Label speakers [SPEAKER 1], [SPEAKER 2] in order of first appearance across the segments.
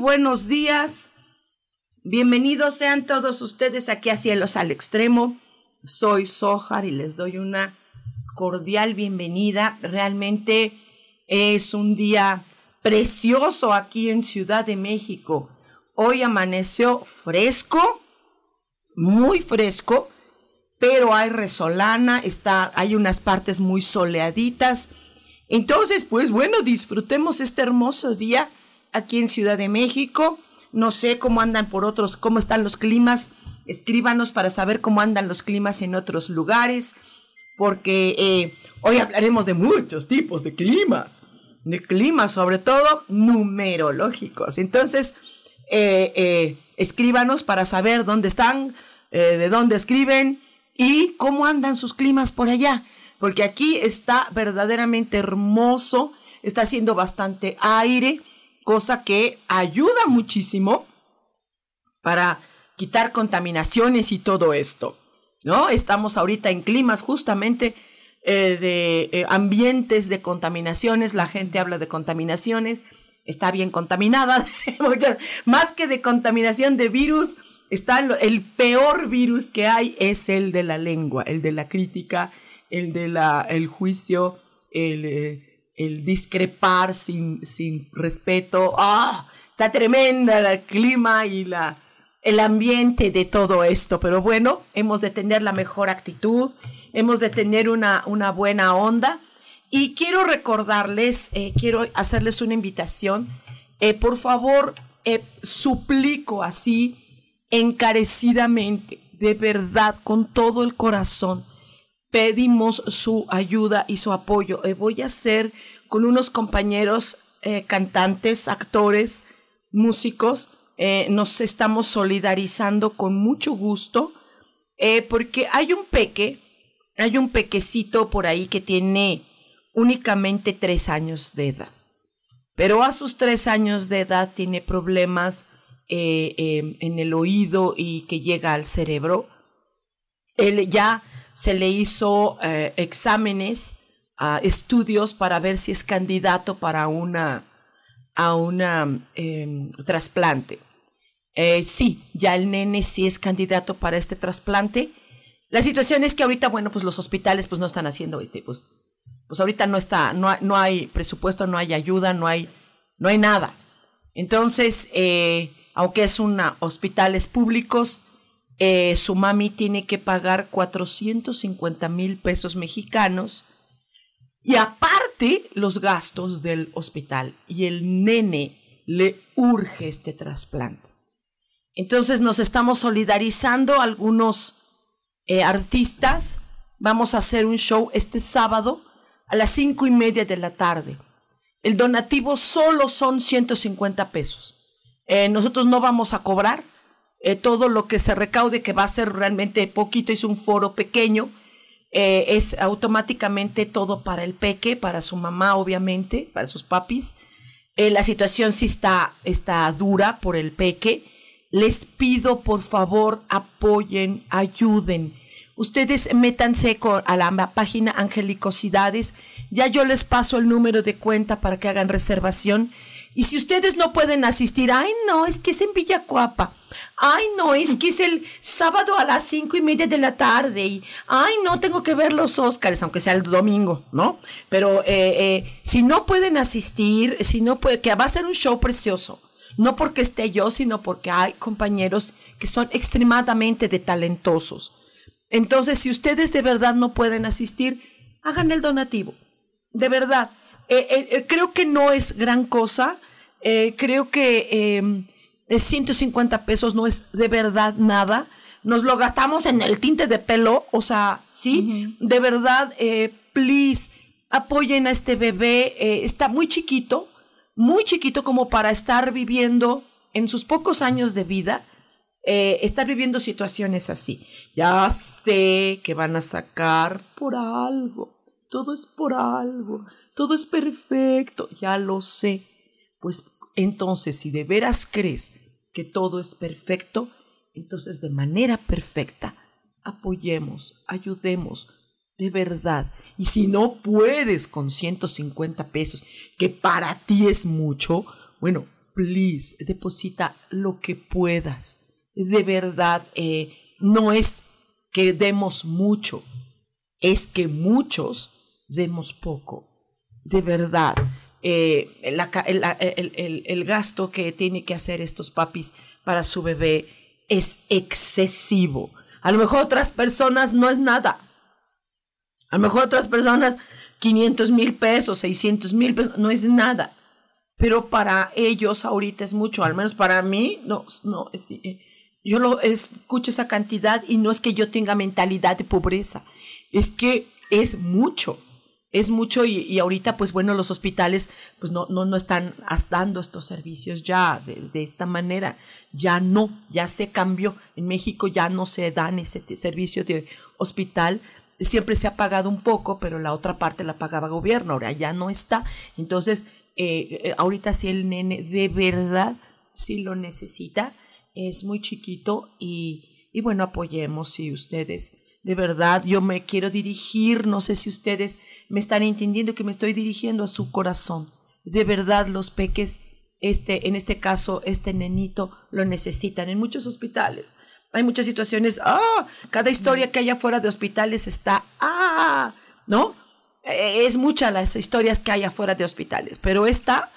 [SPEAKER 1] Buenos días. Bienvenidos sean todos ustedes aquí a Cielos al Extremo. Soy Sojar y les doy una cordial bienvenida. Realmente es un día precioso aquí en Ciudad de México. Hoy amaneció fresco, muy fresco, pero hay resolana, está, hay unas partes muy soleaditas entonces, pues bueno, disfrutemos este hermoso día aquí en Ciudad de México. No sé cómo andan por otros, cómo están los climas. Escríbanos para saber cómo andan los climas en otros lugares, porque eh, hoy hablaremos de muchos tipos de climas, de climas sobre todo numerológicos. Entonces, eh, eh, escríbanos para saber dónde están, de dónde escriben y cómo andan sus climas por allá porque aquí está verdaderamente hermoso, está haciendo bastante aire, cosa que ayuda muchísimo para quitar contaminaciones y todo esto, ¿no? Estamos ahorita en climas justamente eh, de eh, ambientes de contaminaciones, la gente habla de contaminaciones, está bien contaminada, más que de contaminación de virus, está el peor virus que hay es el de la lengua, el de la crítica, el de la, el juicio, el, eh, el discrepar sin, sin respeto. ¡Ah! Está tremenda el clima y la, el ambiente de todo esto, pero bueno, hemos de tener la mejor actitud, hemos de tener una, una buena onda. Y quiero recordarles, eh, quiero hacerles una invitación. Eh, por favor, suplico así encarecidamente, de verdad, con todo el corazón, pedimos su ayuda y su apoyo. Eh, voy a hacer con unos compañeros eh, cantantes, actores, músicos. Eh, nos estamos solidarizando con mucho gusto porque hay un peque, hay un pequecito por ahí que tiene únicamente tres años de edad. Pero a sus tres años de edad tiene problemas en el oído y que llega al cerebro. Él ya se le hizo eh, exámenes, estudios para ver si es candidato para una, a una em, trasplante. Eh, sí, ya el nene sí es candidato para este trasplante. La situación es que ahorita, bueno, pues los hospitales pues no están haciendo este, pues, pues ahorita no está, no, no hay presupuesto, no hay ayuda, no hay, no hay nada. Entonces, eh, aunque es una hospitales públicos, eh, su mami tiene que pagar 450 mil pesos mexicanos y aparte los gastos del hospital. Y el nene le urge este trasplante. Entonces nos estamos solidarizando algunos eh, artistas. Vamos a hacer un show este sábado a las cinco y media de la tarde. El donativo solo son 150 pesos. Eh, nosotros no vamos a cobrar eh, todo lo que se recaude, que va a ser realmente poquito, es un foro pequeño, eh, es automáticamente todo para el peque, para su mamá, obviamente, para sus papis. Eh, la situación sí está, está dura por el peque. Les pido, por favor, apoyen, ayuden. Ustedes métanse a la página Angelicosidades. Ya yo les paso el número de cuenta para que hagan reservación y si ustedes no pueden asistir, ay no, es que es en Villacuapa. Ay no, es que es el sábado a las cinco y media de la tarde. Y ay no, tengo que ver los Óscares, aunque sea el domingo, ¿no? Pero eh, eh, si no pueden asistir, si no puede, que va a ser un show precioso. No porque esté yo, sino porque hay compañeros que son extremadamente de talentosos. Entonces, si ustedes de verdad no pueden asistir, hagan el donativo. De verdad eh, eh, eh, creo que no es gran cosa. creo que 150 em, pesos no es de verdad nada. Nos lo gastamos en el tinte de pelo, o sea, sí, de verdad, please, apoyen a este bebé. está muy chiquito, muy chiquito como para estar viviendo en sus pocos años de vida. estar viviendo situaciones así. Ya sé que van a sacar por algo. Todo es por algo todo es perfecto, ya lo sé. Pues entonces, si de veras crees que todo es perfecto, entonces de manera perfecta apoyemos, ayudemos, de verdad. Y si no puedes con 150 pesos, que para ti es mucho, bueno, please, deposita lo que puedas. De verdad, eh, no es que demos mucho, es que muchos demos poco de verdad eh, el, gasto que tiene que hacer estos papis para su bebé es excesivo. A lo mejor otras personas no es nada. A lo mejor otras personas 500 mil pesos, 600 mil pesos, no es nada. Pero para ellos ahorita es mucho, al menos para mí, no, no, eh, yo lo escucho esa cantidad y no es que yo tenga mentalidad de pobreza, es que es mucho es mucho y, ahorita pues bueno los hospitales pues no, no, no están dando estos servicios ya de, esta manera. Ya no ya se cambió. En México ya no se dan ese servicio de hospital. Siempre se ha pagado un poco pero la otra parte la pagaba gobierno. Ahora ya no está. Entonces eh, eh, ahorita si el nene de verdad si lo necesita. Es muy chiquito y, y bueno apoyemos si ustedes de verdad, yo me quiero dirigir, no sé si ustedes me están entendiendo que me estoy dirigiendo a su corazón. De verdad, los peques, este, en este caso, este nenito, lo necesitan en muchos hospitales. Hay muchas situaciones, ah, cada historia que hay afuera de hospitales está, ah, ¿no? E, es muchas las historias que hay afuera de hospitales, pero esta,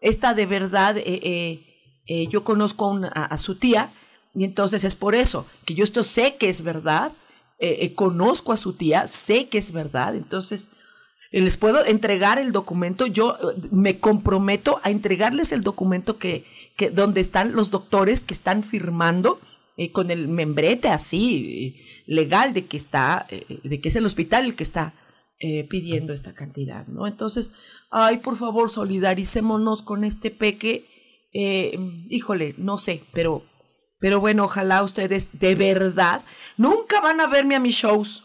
[SPEAKER 1] esta de verdad, eh, eh, eh, yo conozco a, a, su tía y entonces es por eso que yo esto sé que es verdad, eh, eh, conozco a su tía, sé que es verdad, entonces eh, les puedo entregar el documento, yo me comprometo a entregarles el documento que, que donde están los doctores que están firmando con el membrete así legal de que está, de que es el hospital el que está pidiendo esta cantidad, ¿no? Entonces, ay, por favor, solidaricémonos con este peque. híjole, no sé, pero, pero bueno, ojalá ustedes de verdad Nunca van a verme a mis shows.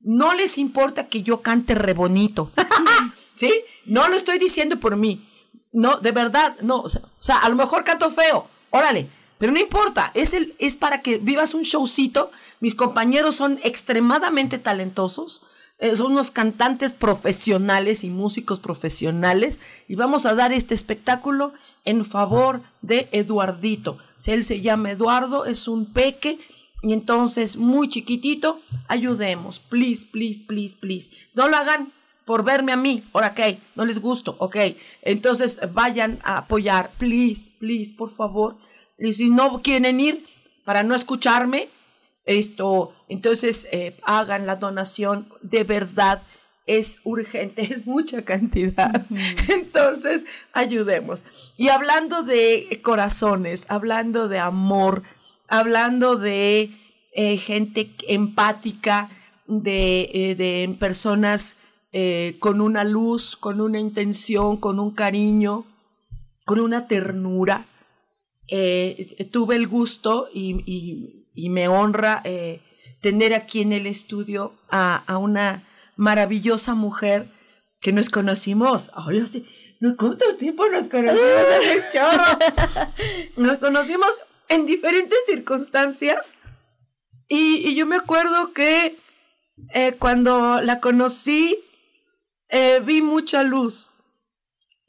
[SPEAKER 1] No les importa que yo cante re bonito. ¿Sí? No lo estoy diciendo por mí. No, de verdad, no. O sea, a lo mejor canto feo. Órale. Pero no importa. Es, el, es para que vivas un showcito. Mis compañeros son extremadamente talentosos. Eh, son unos cantantes profesionales y músicos profesionales. Y vamos a dar este espectáculo en favor de Eduardito. Si él se llama Eduardo, es un peque y entonces, muy chiquitito, ayudemos. Please, please, please, please. No lo hagan por verme a mí. Ahora, ok, no les gusto, ok. Entonces, vayan a apoyar. Please, please, por favor. Y si no quieren ir para no escucharme, esto, entonces eh, hagan la donación de verdad. Es urgente, es mucha cantidad. Entonces, ayudemos. Y hablando de corazones, hablando de amor, hablando de eh, gente empática, de, eh, personas eh, con una luz, con una intención, con un cariño, con una ternura. tuve el gusto y, me honra tener aquí en el estudio a, una maravillosa mujer que nos conocimos. Ay, sí, ¿Cuánto tiempo nos conocimos? Hace chorro. Nos conocimos en diferentes circunstancias. Y, yo me acuerdo que eh, cuando la conocí, vi mucha luz.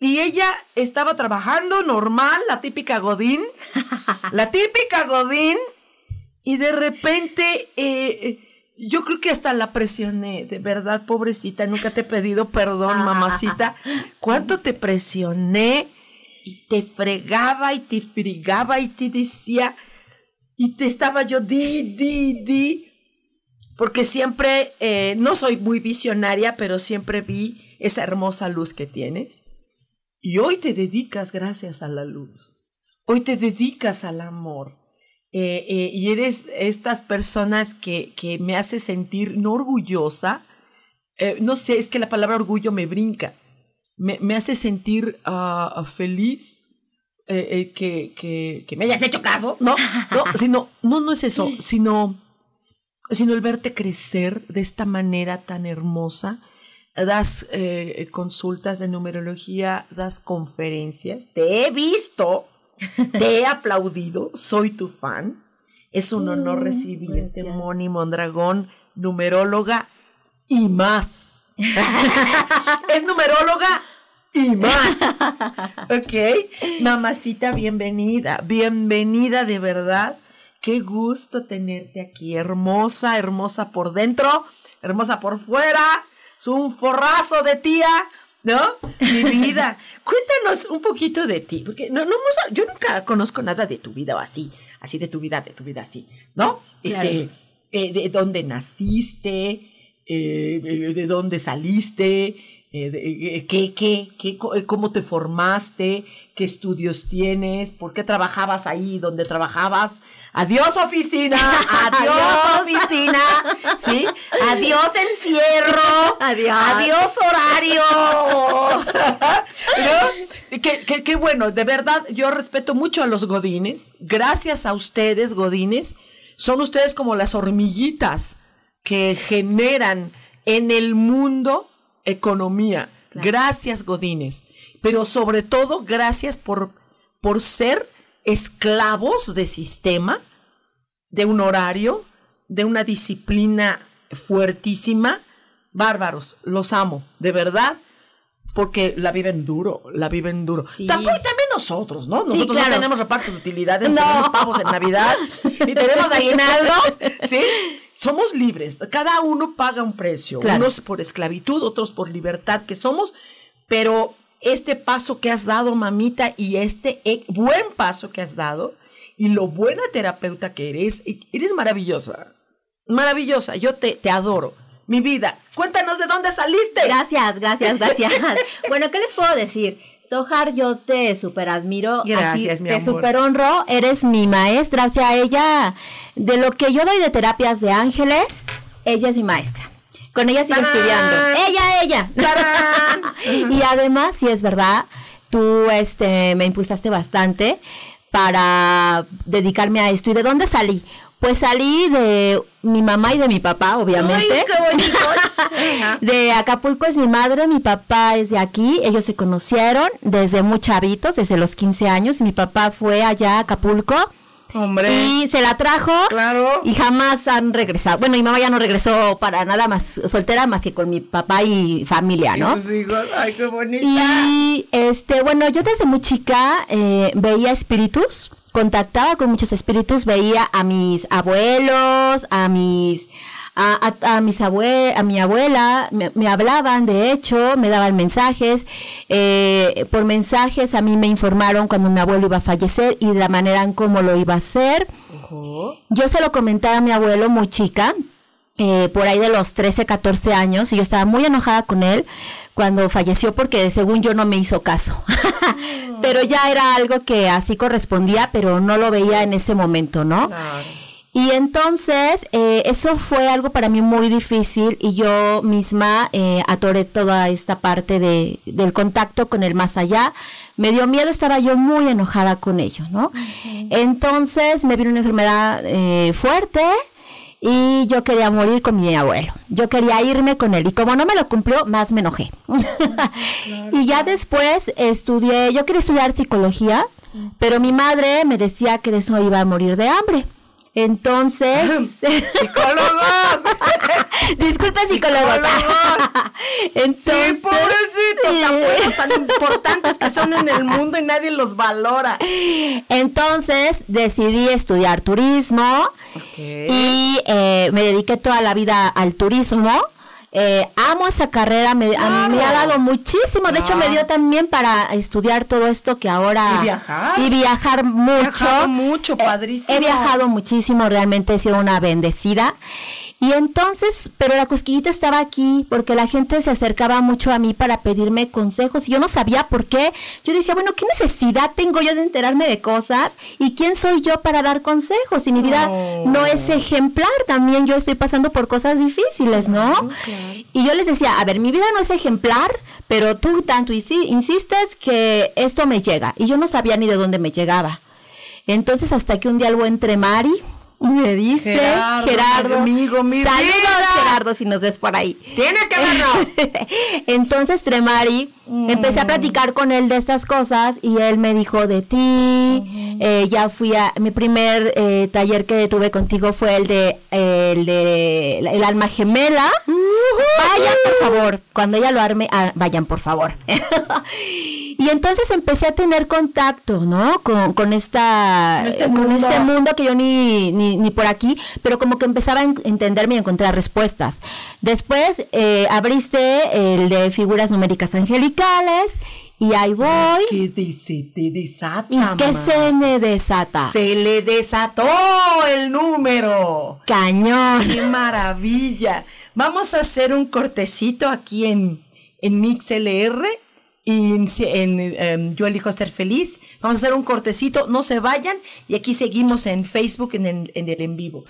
[SPEAKER 1] Y ella estaba trabajando normal, la típica Godín, la típica Godín, y de repente eh, yo creo que hasta la presioné, de verdad, pobrecita, nunca te he pedido perdón, mamacita. ¿Cuánto te presioné? Y te fregaba y te frigaba y te decía, y te estaba yo di, di, di, porque siempre, eh, no soy muy visionaria, pero siempre vi esa hermosa luz que tienes. Y hoy te dedicas gracias a la luz. Hoy te dedicas al amor. Eh, eh, y eres estas personas que, que, me hace sentir no orgullosa. No sé, es que la palabra orgullo me brinca. Me, me hace sentir uh, feliz que, que, que, me hayas hecho caso, ¿no? No, sino, no, no es eso, sino, sino el verte crecer de esta manera tan hermosa das eh, consultas de numerología, das conferencias. Te he visto, te he aplaudido, soy tu fan. Es un honor mm, recibirte, Moni Mondragón, numeróloga y más. es numeróloga y más. ok, mamacita, bienvenida, bienvenida de verdad. Qué gusto tenerte aquí, hermosa, hermosa por dentro, hermosa por fuera es un forrazo de tía, ¿no? Mi vida. Cuéntanos un poquito de ti, porque no, no, yo nunca conozco nada de tu vida o así, así de tu vida, de tu vida así, ¿no? Este, eh, de dónde naciste, eh, de dónde saliste, eh, qué, qué, qué, cómo te formaste, qué estudios tienes, por qué trabajabas ahí donde trabajabas, Adiós oficina, adiós oficina, ¿sí? Adiós encierro, adiós, adiós horario. Qué, qué, bueno, de verdad yo respeto mucho a los godines. Gracias a ustedes, godines, son ustedes como las hormiguitas que generan en el mundo economía. Gracias, godines. Pero sobre todo, gracias por, por ser esclavos de sistema, de un horario, de una disciplina fuertísima. Bárbaros, los amo, de verdad, porque la viven duro, la viven duro. Tampoco, también nosotros, ¿no? Nosotros no tenemos reparto de utilidades, no. tenemos pavos en Navidad, ni tenemos aguinaldos, ¿sí? Somos libres, cada uno paga un precio, unos por esclavitud, otros por libertad que somos, pero este paso que has dado, mamita, y este eh, buen paso que has dado, y lo buena terapeuta que eres, eres maravillosa. Maravillosa, yo te, te adoro. Mi vida, cuéntanos de dónde saliste.
[SPEAKER 2] Gracias, gracias, gracias. bueno, ¿qué les puedo decir? Sohar, yo te super admiro.
[SPEAKER 1] Gracias, mi
[SPEAKER 2] Te super honro. Eres mi maestra. O sea, ella, de lo que yo doy de terapias de ángeles, ella es mi maestra. Con ella sigo estudiando. Ella, ella. y además, si es verdad, tú este, me impulsaste bastante para dedicarme a esto. ¿Y de dónde salí? Pues salí de mi mamá y de mi papá, obviamente.
[SPEAKER 1] ¡Ay, qué bonitos!
[SPEAKER 2] de Acapulco es mi madre, mi papá es de aquí. Ellos se conocieron desde muy chavitos, desde los 15 años. Mi papá fue allá a Acapulco
[SPEAKER 1] Hombre.
[SPEAKER 2] Y se la trajo.
[SPEAKER 1] Claro.
[SPEAKER 2] Y jamás han regresado. Bueno, mi mamá ya no regresó para nada más soltera más que con mi papá y familia, ¿no?
[SPEAKER 1] Y ay, qué bonita.
[SPEAKER 2] Y este, bueno, yo desde muy chica eh, veía espíritus, contactaba con muchos espíritus, veía a mis abuelos, a mis a, a, mis abue a mi abuela, me, hablaban, de hecho, me daban mensajes. Eh, por mensajes a mí me informaron cuando mi abuelo iba a fallecer y de la manera en cómo lo iba a hacer. Yo se lo comentaba a mi abuelo muy chica, eh, por ahí de los 13, 14 años, y yo estaba muy enojada con él cuando falleció porque según yo no me hizo caso. pero ya era algo que así correspondía, pero no lo veía en ese momento, ¿no? Y entonces, eh, eso fue algo para mí muy difícil y yo misma eh, atoré toda esta parte de, del contacto con el más allá. Me dio miedo, estaba yo muy enojada con ello, ¿no? Entonces me vino una enfermedad eh, fuerte y yo quería morir con mi abuelo. Yo quería irme con él y como no me lo cumplió, más me enojé. y ya después estudié, yo quería estudiar psicología, pero mi madre me decía que de eso iba a morir de hambre. Entonces.
[SPEAKER 1] ¡Psicólogos!
[SPEAKER 2] Disculpe, psicólogos.
[SPEAKER 1] Entonces, sí, pobrecitos, abuelos tan importantes que son en el mundo y nadie los valora.
[SPEAKER 2] Entonces decidí estudiar turismo y eh, me dediqué toda la vida al turismo. Eh, amo esa carrera, me, a mí me ha dado muchísimo. De hecho, me dio también para estudiar todo esto que ahora.
[SPEAKER 1] Y viajar.
[SPEAKER 2] Y viajar mucho. He
[SPEAKER 1] viajado mucho, padrísimo.
[SPEAKER 2] he viajado muchísimo, realmente he sido una bendecida. Y entonces, pero la cosquillita estaba aquí porque la gente se acercaba mucho a mí para pedirme consejos y yo no sabía por qué. Yo decía, bueno, ¿qué necesidad tengo yo de enterarme de cosas? ¿Y quién soy yo para dar consejos? Y mi vida no es ejemplar, también yo estoy pasando por cosas difíciles, ¿no? Y yo les decía, a ver, mi vida no es ejemplar, pero tú tanto insistes que esto me llega. Y yo no sabía ni de dónde me llegaba. Entonces, hasta que un día algo entre Mari, me dice Gerardo,
[SPEAKER 1] amigo, mi
[SPEAKER 2] saludos Gerardo si nos ves por ahí.
[SPEAKER 1] Tienes que vernos.
[SPEAKER 2] Entonces Tremari, empecé a platicar con él de estas cosas y él me dijo de ti. Eh, ya fui a mi primer eh, taller que tuve contigo fue el de el de el alma gemela. Vayan por favor, cuando ella lo arme, ah, vayan por favor. Y entonces empecé a tener contacto, ¿no? Con, con esta,
[SPEAKER 1] este
[SPEAKER 2] con
[SPEAKER 1] mundo.
[SPEAKER 2] este mundo que yo ni, ni, ni por aquí, pero como que empezaba a en- entenderme y a encontrar respuestas. Después eh, abriste el de figuras numéricas angelicales y ahí voy.
[SPEAKER 1] ¿Qué dice? Te desata,
[SPEAKER 2] ¿Y qué se me desata?
[SPEAKER 1] Se le desató el número.
[SPEAKER 2] Cañón.
[SPEAKER 1] ¡Qué maravilla! Vamos a hacer un cortecito aquí en, en MixLR y em, Yo elijo ser feliz. Vamos a hacer un cortecito, no se vayan y aquí seguimos en Facebook en, el en vivo.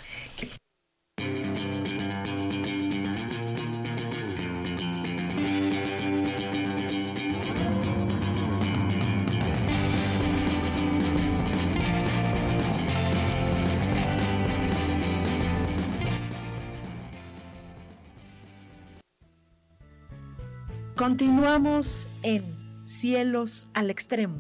[SPEAKER 1] Continuamos en Cielos al Extremo.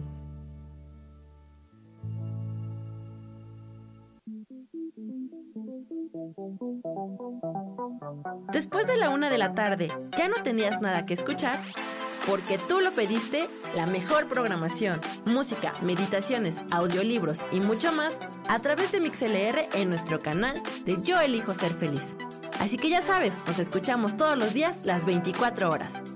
[SPEAKER 3] Después de la una de la tarde, ¿ya no tenías nada que escuchar? Porque tú lo pediste, la mejor programación, música, meditaciones, audiolibros y mucho más a través de MixLR en nuestro canal de Yo Elijo Ser Feliz. Así que ya sabes, nos escuchamos todos los días las 24 horas.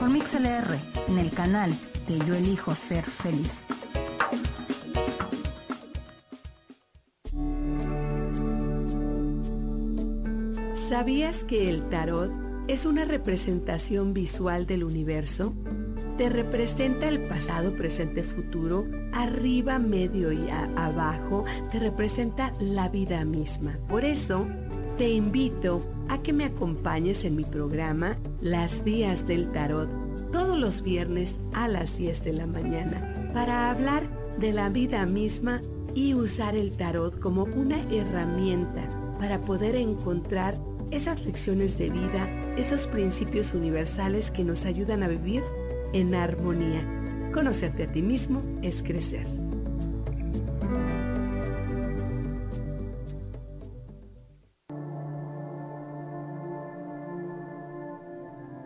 [SPEAKER 4] por MixLR en el canal de Yo Elijo Ser Feliz.
[SPEAKER 5] ¿Sabías que el tarot es una representación visual del universo? Te representa el pasado, presente, futuro, arriba, medio y abajo, te representa la vida misma. Por eso, te invito a que me acompañes en mi programa Las Vías del Tarot, todos los viernes a las 10 de la mañana, para hablar de la vida misma y usar el tarot como una herramienta para poder encontrar esas lecciones de vida, esos principios universales que nos ayudan a vivir en armonía. Conocerte a ti mismo es crecer.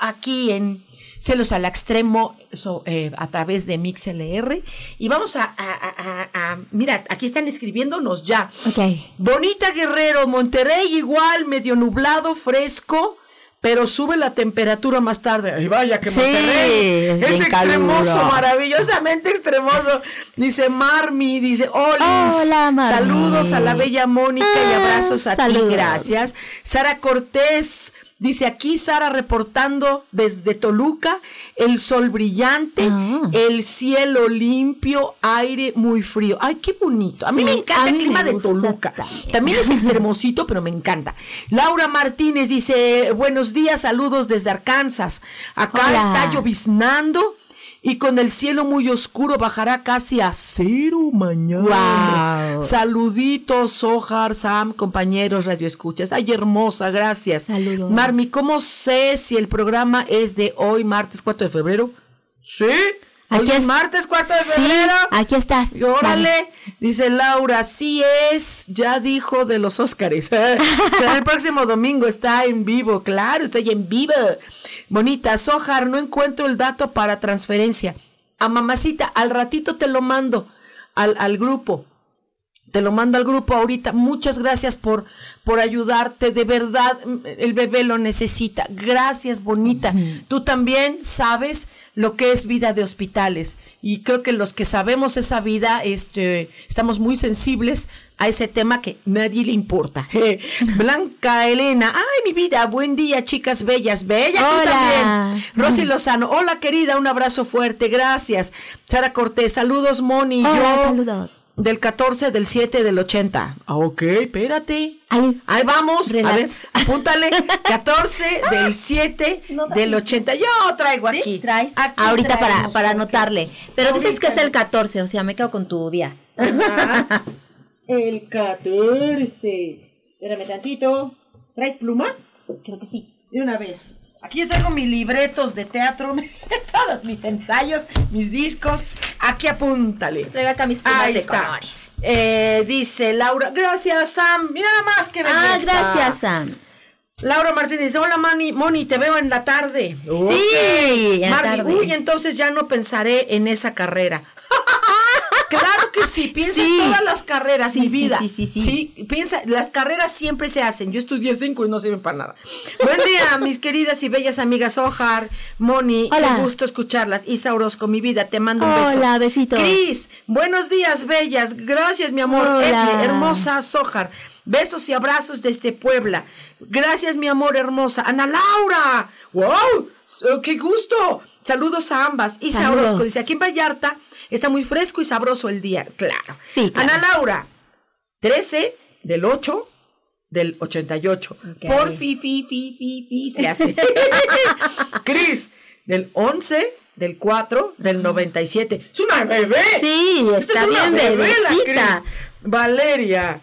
[SPEAKER 1] Aquí en Cielos al Extremo so, eh, a través de MixLR y vamos a, a- a- a- a- mira, aquí están escribiéndonos ya. Bonita Guerrero, Monterrey igual, medio nublado, fresco, pero sube la temperatura más tarde. Ay, vaya que
[SPEAKER 2] Sí,
[SPEAKER 1] Monterrey
[SPEAKER 2] es
[SPEAKER 1] extremoso,
[SPEAKER 2] caluroso.
[SPEAKER 1] maravillosamente extremoso. Dice Marmi, dice Olis.
[SPEAKER 2] Hola, Marmi.
[SPEAKER 1] Saludos a la bella Mónica y abrazos a ti, gracias. Sara Cortés. Dice aquí Sara reportando desde Toluca, el sol brillante,
[SPEAKER 2] Ah.
[SPEAKER 1] el cielo limpio, aire muy frío. Ay, qué bonito. A mí me encanta el clima de Toluca.
[SPEAKER 2] también.
[SPEAKER 1] También es extremosito, pero me encanta. Laura Martínez dice, buenos días, saludos desde Arkansas. Acá
[SPEAKER 2] Hola.
[SPEAKER 1] está lloviznando y con el cielo muy oscuro bajará casi a cero mañana.
[SPEAKER 2] Guau.
[SPEAKER 1] Saluditos, Sojar, Sam, compañeros, radio escuchas. Ay, hermosa, gracias.
[SPEAKER 2] Saludos.
[SPEAKER 1] Marmi, ¿cómo sé si el programa es de hoy, martes 4 de febrero? Sí. Hoy
[SPEAKER 2] Aquí
[SPEAKER 1] es
[SPEAKER 2] es-
[SPEAKER 1] martes 4 de
[SPEAKER 2] Sí,
[SPEAKER 1] febrero.
[SPEAKER 2] aquí estás.
[SPEAKER 1] Y órale,
[SPEAKER 2] Vale.
[SPEAKER 1] dice Laura, sí es, ya dijo de los Óscares. Será el próximo domingo, está en vivo, claro, estoy en vivo. Bonita, Sojar, no encuentro el dato para transferencia. A mamacita, al ratito te lo mando al, al grupo. Te lo mando al grupo ahorita. Muchas gracias por, por ayudarte. De verdad, el bebé lo necesita. Gracias, bonita. Tú también sabes lo que es vida de hospitales. Y creo que los que sabemos esa vida, este, estamos muy sensibles a ese tema que nadie le importa. Blanca Elena, ay mi vida, buen día, chicas bellas, bella tú también. Rosy Lozano, hola querida, un abrazo fuerte, gracias. Sara Cortés, saludos Moni.
[SPEAKER 2] Hola,
[SPEAKER 1] Yo-
[SPEAKER 2] saludos.
[SPEAKER 1] Del 14, del 7, del 80. Ah, Ok, espérate.
[SPEAKER 2] Ahí.
[SPEAKER 1] Ahí vamos. A ver,
[SPEAKER 2] Relax.
[SPEAKER 1] apúntale. 14 del 7 del 80. Yo traigo aquí.
[SPEAKER 2] traes
[SPEAKER 1] Aquí
[SPEAKER 2] ahorita para,
[SPEAKER 1] traemos,
[SPEAKER 2] para anotarle. Pero dices que es
[SPEAKER 1] Ahorita.
[SPEAKER 2] el 14, o sea, me quedo con tu día.
[SPEAKER 1] Ajá. El 14. Espérame tantito. ¿Traes pluma?
[SPEAKER 2] Creo que sí.
[SPEAKER 1] De una vez. Aquí yo traigo mis libretos de teatro, todos mis ensayos, mis discos. Aquí apúntale.
[SPEAKER 2] Traigo acá mis plumas
[SPEAKER 1] Ahí
[SPEAKER 2] de
[SPEAKER 1] está.
[SPEAKER 2] colores.
[SPEAKER 1] Eh, dice Laura, gracias Sam. Mira nada más que belleza.
[SPEAKER 2] Ah, gracias, Sam.
[SPEAKER 1] Laura Martínez dice, hola Moni, Moni, te veo en la tarde.
[SPEAKER 2] Sí, en la
[SPEAKER 1] Marvi,
[SPEAKER 2] tarde.
[SPEAKER 1] uy, entonces ya no pensaré en esa carrera. claro que sí, piensa
[SPEAKER 2] Sí.
[SPEAKER 1] en todas las carreras,
[SPEAKER 2] Sí,
[SPEAKER 1] mi
[SPEAKER 2] sí,
[SPEAKER 1] vida.
[SPEAKER 2] sí, sí, sí.
[SPEAKER 1] piensa, las carreras siempre se hacen. Yo estudié cinco y no sirven para nada. Buen día, mis queridas y bellas amigas Ojar, Moni,
[SPEAKER 2] Hola.
[SPEAKER 1] qué gusto escucharlas. Isa Orozco, mi vida, te mando un beso.
[SPEAKER 2] Hola, besitos.
[SPEAKER 1] Cris, buenos días, bellas. Gracias, mi amor.
[SPEAKER 2] Hola.
[SPEAKER 1] Edne, hermosa Sojar. Besos y abrazos desde Puebla. Gracias, mi amor hermosa. Ana Laura. ¡Wow! ¡Qué gusto! Saludos a ambas.
[SPEAKER 2] Saludos.
[SPEAKER 1] Orozco dice, aquí en Vallarta está muy fresco y sabroso el día. Claro.
[SPEAKER 2] Sí, claro.
[SPEAKER 1] Ana Laura, 13 del 8 del 88.
[SPEAKER 2] Ok.
[SPEAKER 1] Por fi, fi, fi, fi, fi, se hace. Cris, del 11 del 4 del 97. ¡Es una bebé!
[SPEAKER 2] Sí, está
[SPEAKER 1] es una
[SPEAKER 2] bien,
[SPEAKER 1] bebé. Valeria.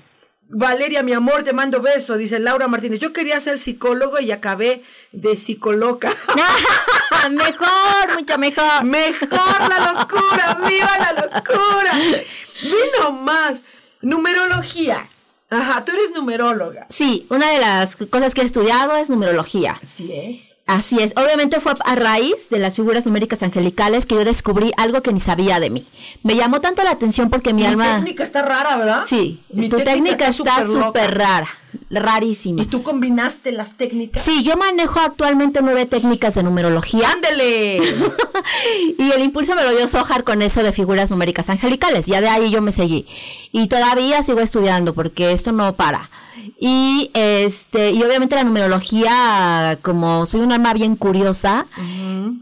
[SPEAKER 1] Valeria, mi amor, te mando beso, dice Laura Martínez. Yo quería ser psicólogo y acabé de psicoloca.
[SPEAKER 2] mejor, mucho mejor.
[SPEAKER 1] Mejor la locura, viva la locura. Vino más. Numerología. Ajá, tú eres numeróloga.
[SPEAKER 2] Sí, una de las cosas que he estudiado es numerología.
[SPEAKER 1] Así es.
[SPEAKER 2] Así es. Obviamente fue a raíz de las figuras numéricas angelicales que yo descubrí algo que ni sabía de mí. Me llamó tanto la atención porque mi,
[SPEAKER 1] Mi
[SPEAKER 2] alma...
[SPEAKER 1] técnica está rara, ¿verdad?
[SPEAKER 2] Sí,
[SPEAKER 1] Mi
[SPEAKER 2] tu técnica está
[SPEAKER 1] superloca.
[SPEAKER 2] súper rara. rarísima.
[SPEAKER 1] ¿Y tú combinaste las técnicas?
[SPEAKER 2] Sí, yo manejo actualmente nueve técnicas de numerología.
[SPEAKER 1] ¡Ándele!
[SPEAKER 2] y el impulso me lo dio Sohar con eso de figuras numéricas angelicales. Ya de ahí yo me seguí. Y todavía sigo estudiando porque esto no para. Y este, y obviamente la numerología, como soy un alma bien curiosa,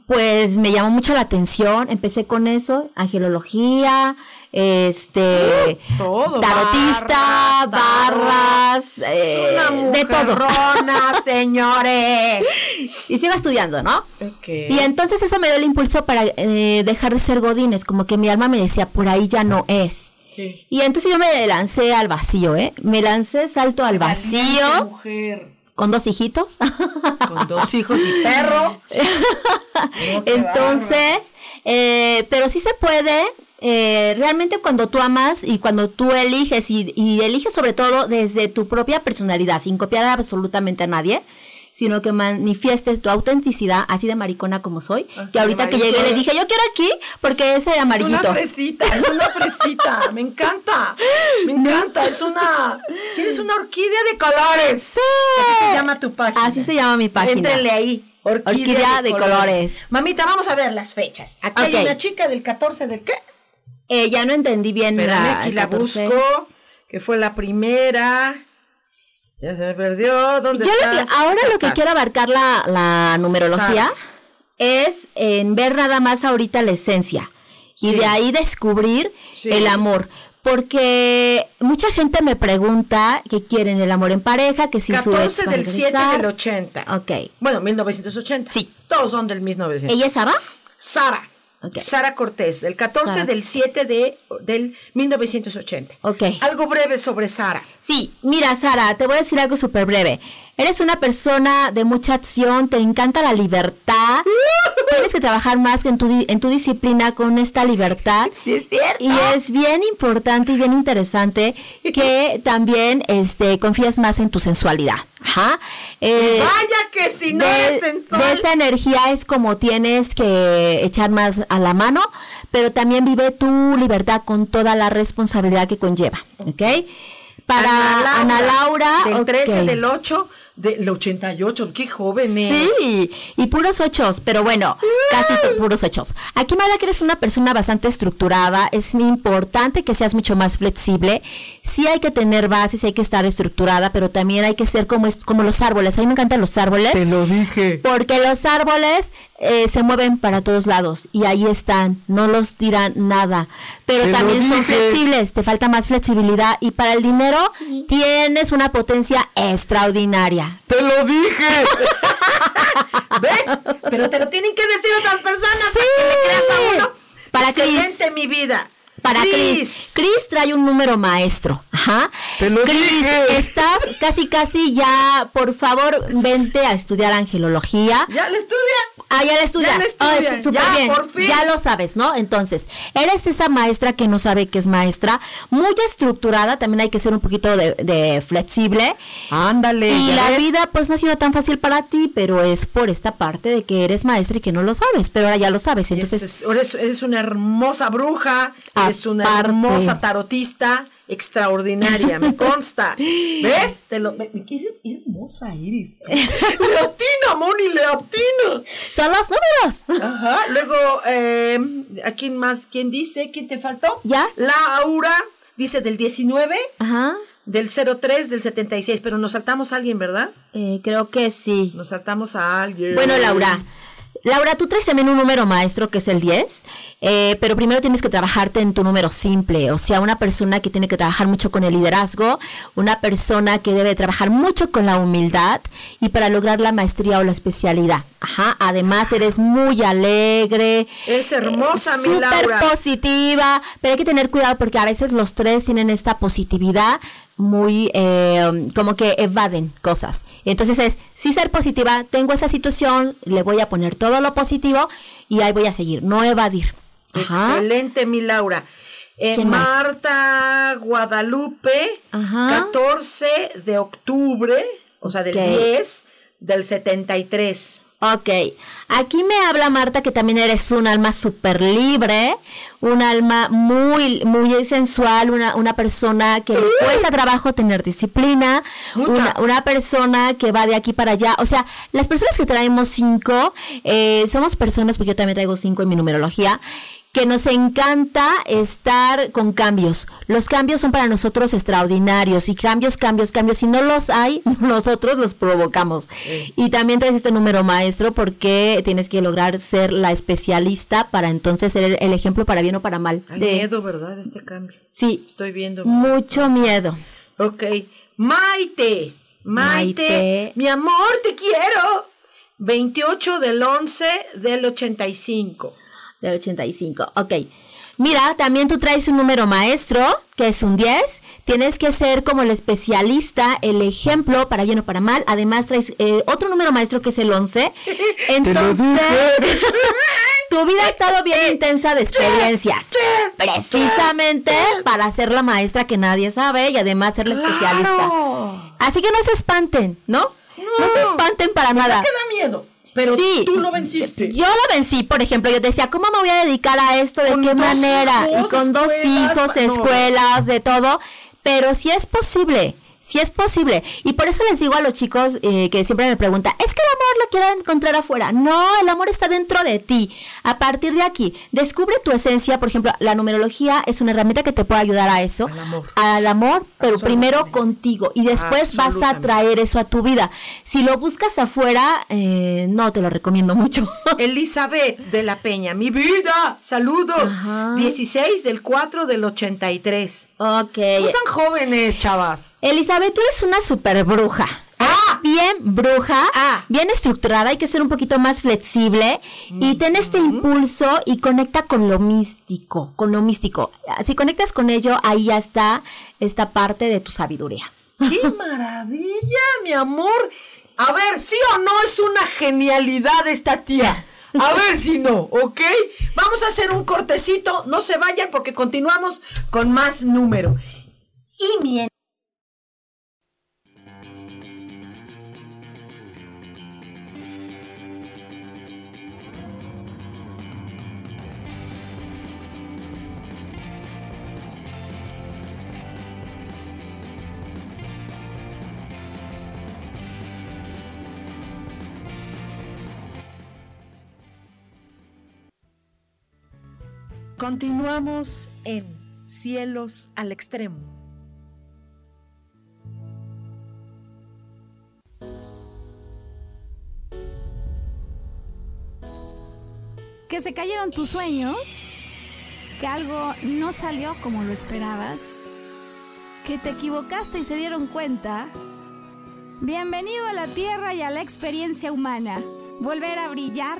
[SPEAKER 2] pues me llamó mucho la atención. Empecé con eso, angelología, este
[SPEAKER 1] Todo,
[SPEAKER 2] tarotista,
[SPEAKER 1] barras,
[SPEAKER 2] barras, eh,
[SPEAKER 1] Es una
[SPEAKER 2] de todo.
[SPEAKER 1] señores.
[SPEAKER 2] Y sigo estudiando, ¿no? Y entonces eso me dio el impulso para eh, dejar de ser godines, como que mi alma me decía, por ahí ya no es.
[SPEAKER 1] Sí.
[SPEAKER 2] Y entonces yo me lancé al vacío, ¿eh? Me lancé, salto al vacío,
[SPEAKER 1] mujer.
[SPEAKER 2] con dos hijitos.
[SPEAKER 1] Con dos hijos y perro.
[SPEAKER 2] Entonces, eh, pero sí se puede. eh, realmente cuando tú amas y cuando tú eliges y, y eliges sobre todo desde tu propia personalidad, sin copiar absolutamente a nadie, sino que manifiestes tu autenticidad, así de maricona como soy,
[SPEAKER 1] Así
[SPEAKER 2] que ahorita que llegué le dije, yo quiero aquí porque ese
[SPEAKER 1] Es
[SPEAKER 2] amarillito.
[SPEAKER 1] una fresita, es una fresita. Me encanta. Me encanta. Es una. Sí, es una orquídea de colores.
[SPEAKER 2] Sí.
[SPEAKER 1] Así se llama tu página.
[SPEAKER 2] Así se llama mi página.
[SPEAKER 1] Éntrenle ahí. Orquídea,
[SPEAKER 2] Orquídea de colores.
[SPEAKER 1] Mamita, vamos a ver las fechas. Aquí hay una chica del 14 del qué?
[SPEAKER 2] Eh, ya no entendí bien
[SPEAKER 1] Espérame,
[SPEAKER 2] la,
[SPEAKER 1] aquí la
[SPEAKER 2] 14.
[SPEAKER 1] busco. Que fue la primera. Ya se me perdió. ¿Dónde
[SPEAKER 2] Yo lo que-
[SPEAKER 1] estás?
[SPEAKER 2] ahora
[SPEAKER 1] Acá
[SPEAKER 2] lo que
[SPEAKER 1] estás.
[SPEAKER 2] quiero abarcar la, la numerología
[SPEAKER 1] Sara.
[SPEAKER 2] es en ver nada más ahorita la esencia y
[SPEAKER 1] Sí.
[SPEAKER 2] de ahí descubrir
[SPEAKER 1] Sí.
[SPEAKER 2] el amor. Porque mucha gente me pregunta que quieren el amor en pareja, que si su ex
[SPEAKER 1] 14
[SPEAKER 2] va a
[SPEAKER 1] del 7
[SPEAKER 2] regresar.
[SPEAKER 1] del 80.
[SPEAKER 2] Ok.
[SPEAKER 1] Bueno, 1980.
[SPEAKER 2] Sí.
[SPEAKER 1] Todos son del 1980.
[SPEAKER 2] ¿Ella es Sara?
[SPEAKER 1] Sara.
[SPEAKER 2] Ok.
[SPEAKER 1] Sara Cortés, del 14
[SPEAKER 2] Sara.
[SPEAKER 1] del 7 de, del 1980.
[SPEAKER 2] Ok.
[SPEAKER 1] Algo breve sobre Sara.
[SPEAKER 2] Sí, mira, Sara, te voy a decir algo súper breve. Eres una persona de mucha acción, te encanta la libertad. Tienes que trabajar más en tu, di- en tu disciplina con esta libertad.
[SPEAKER 1] Sí, es cierto.
[SPEAKER 2] Y es bien importante y bien interesante que también este, confías más en tu sensualidad. Ajá. Eh,
[SPEAKER 1] Vaya que si no
[SPEAKER 2] de,
[SPEAKER 1] eres sensual.
[SPEAKER 2] de esa energía es como tienes que echar más a la mano, pero también vive tu libertad con toda la responsabilidad que conlleva, ¿ok? Para Ana Laura,
[SPEAKER 1] Del 13
[SPEAKER 2] ok.
[SPEAKER 1] del 8 del 88. Qué joven es.
[SPEAKER 2] Sí, y puros ochos, pero bueno, casi to- puros ochos. Aquí que eres una persona bastante estructurada, es importante que seas mucho más flexible. Sí hay que tener bases, hay que estar estructurada, pero también hay que ser como, es- como los árboles. A mí me encantan los árboles.
[SPEAKER 1] lo dije.
[SPEAKER 2] Porque los árboles eh, se mueven para todos lados y ahí están, no los tiran nada. Pero
[SPEAKER 1] Te
[SPEAKER 2] también son flexibles, te falta más flexibilidad y para el dinero tienes una potencia extraordinaria.
[SPEAKER 1] Te lo dije. ¿Ves? Pero te lo tienen que decir otras personas para que le creas a uno.
[SPEAKER 2] Para
[SPEAKER 1] Excelente, mi vida.
[SPEAKER 2] Para Chris. Chris trae un número maestro. Ajá.
[SPEAKER 1] Te lo
[SPEAKER 2] Chris,
[SPEAKER 1] dije.
[SPEAKER 2] estás casi casi ya, por favor, vente a estudiar angelología.
[SPEAKER 1] ¿Ya le estudia?
[SPEAKER 2] Ah, ya la estudias.
[SPEAKER 1] Ya la
[SPEAKER 2] Oh,
[SPEAKER 1] estudia.
[SPEAKER 2] es súper
[SPEAKER 1] Ya,
[SPEAKER 2] bien.
[SPEAKER 1] por fin.
[SPEAKER 2] Ya lo sabes, ¿no? Entonces, eres esa maestra que no sabe que es maestra, muy estructurada, también hay que ser un poquito de, de flexible.
[SPEAKER 1] Ándale.
[SPEAKER 2] Y
[SPEAKER 1] ¿ya
[SPEAKER 2] la
[SPEAKER 1] ves?
[SPEAKER 2] vida pues no ha sido tan fácil para ti, pero es por esta parte de que eres maestra y que no lo sabes, pero ahora ya lo sabes. Entonces,
[SPEAKER 1] es- eres, eres una hermosa bruja, eres una hermosa tarotista extraordinaria, me consta. ¿Ves? Te lo, me- qué hermosa eres. Latina, Moni, latina.
[SPEAKER 2] son los números.
[SPEAKER 1] Ajá. Luego, eh, ¿a quién más? ¿Quién dice? ¿Quién te faltó?
[SPEAKER 2] ¿Ya?
[SPEAKER 1] Laura dice del 19,
[SPEAKER 2] Ajá.
[SPEAKER 1] del 03, del 76, pero nos saltamos a alguien, ¿verdad?
[SPEAKER 2] Eh, creo que sí.
[SPEAKER 1] Nos saltamos a alguien.
[SPEAKER 2] Bueno, Laura. Laura, tú traes también un número maestro que es el 10, eh, pero primero tienes que trabajarte en tu número simple, o sea, una persona que tiene que trabajar mucho con el liderazgo, una persona que debe trabajar mucho con la humildad y para lograr la maestría o la especialidad. Ajá, además eres muy alegre.
[SPEAKER 1] Es hermosa, mi
[SPEAKER 2] súper
[SPEAKER 1] Laura.
[SPEAKER 2] positiva, pero hay que tener cuidado porque a veces los tres tienen esta positividad muy eh, como que evaden cosas. Entonces es, sí ser positiva, tengo esa situación, le voy a poner todo lo positivo y ahí voy a seguir, no evadir. Ajá.
[SPEAKER 1] Excelente, mi Laura. Eh. Marta Guadalupe,
[SPEAKER 2] Ajá.
[SPEAKER 1] 14 de octubre, o sea, del
[SPEAKER 2] Ok.
[SPEAKER 1] 10 del 73.
[SPEAKER 2] Ok, aquí me habla Marta que también eres un alma súper libre, un alma muy, muy sensual, una, una persona que le cuesta trabajo tener disciplina, una, una persona que va de aquí para allá. O sea, las personas que traemos cinco, eh, somos personas, porque yo también traigo cinco en mi numerología, que nos encanta estar con cambios. Los cambios son para nosotros extraordinarios y cambios, cambios, cambios. Si no los hay, nosotros los provocamos. Y también traes este número maestro porque tienes que lograr ser la especialista para entonces ser el ejemplo para bien o para mal.
[SPEAKER 1] Hay
[SPEAKER 2] de-
[SPEAKER 1] miedo, ¿verdad? Este cambio.
[SPEAKER 2] Sí,
[SPEAKER 1] Estoy viendo.
[SPEAKER 2] mucho miedo.
[SPEAKER 1] Ok. Maite. Maite.
[SPEAKER 2] Maite.
[SPEAKER 1] Mi amor, te quiero. 28 del 11 del 85.
[SPEAKER 2] Del 85. Ok. Mira, también tú traes un número maestro, que es un 10. Tienes que ser como el especialista, el ejemplo, para bien o para mal. Además, traes eh, otro número maestro, que es el 11. Entonces, tu vida ha estado bien intensa de experiencias. Precisamente para ser la maestra que nadie sabe y además ser la especialista. Así que no se espanten, ¿no? No, se espanten para nada.
[SPEAKER 1] ¿Qué da miedo? Pero
[SPEAKER 2] Sí.
[SPEAKER 1] tú lo venciste.
[SPEAKER 2] Yo lo vencí, por ejemplo, yo decía, ¿cómo me voy a dedicar a esto? ¿De
[SPEAKER 1] Con
[SPEAKER 2] qué manera?
[SPEAKER 1] hijos,
[SPEAKER 2] y con dos hijos,
[SPEAKER 1] no.
[SPEAKER 2] escuelas, de todo. Pero sí es posible, sí es posible. Y por eso les digo a los chicos eh, que siempre me preguntan, ¿es que el amor lo quiero encontrar afuera? No, el amor está dentro de ti. A partir de aquí, descubre tu esencia. Por ejemplo, la numerología es una herramienta que te puede ayudar a eso.
[SPEAKER 1] Al amor.
[SPEAKER 2] Al amor, pero primero contigo. Y después vas a traer eso a tu vida. Si lo buscas afuera, eh, no te lo recomiendo mucho.
[SPEAKER 1] Elizabeth de la Peña, mi vida, saludos.
[SPEAKER 2] Ajá.
[SPEAKER 1] 16 del 4 del 83.
[SPEAKER 2] ok.
[SPEAKER 1] No están jóvenes, chavas.
[SPEAKER 2] Elizabeth, tú eres una super bruja.
[SPEAKER 1] Ah.
[SPEAKER 2] Bien bruja,
[SPEAKER 1] Ah.
[SPEAKER 2] bien estructurada, hay que ser un poquito más flexible y ten este impulso y conecta con lo místico, con lo místico. Si conectas con ello, ahí ya está esta parte de tu sabiduría.
[SPEAKER 1] ¡Qué maravilla, mi amor! A ver, ¿sí o no es una genialidad esta tía? A ver si no, ¿ok? Vamos a hacer un cortecito, no se vayan porque continuamos con más número. Y mientras... Continuamos en Cielos al Extremo.
[SPEAKER 6] que se cayeron tus sueños, que algo no salió como lo esperabas, que te equivocaste y se dieron cuenta. Bienvenido a la Tierra y a la experiencia humana. Volver a brillar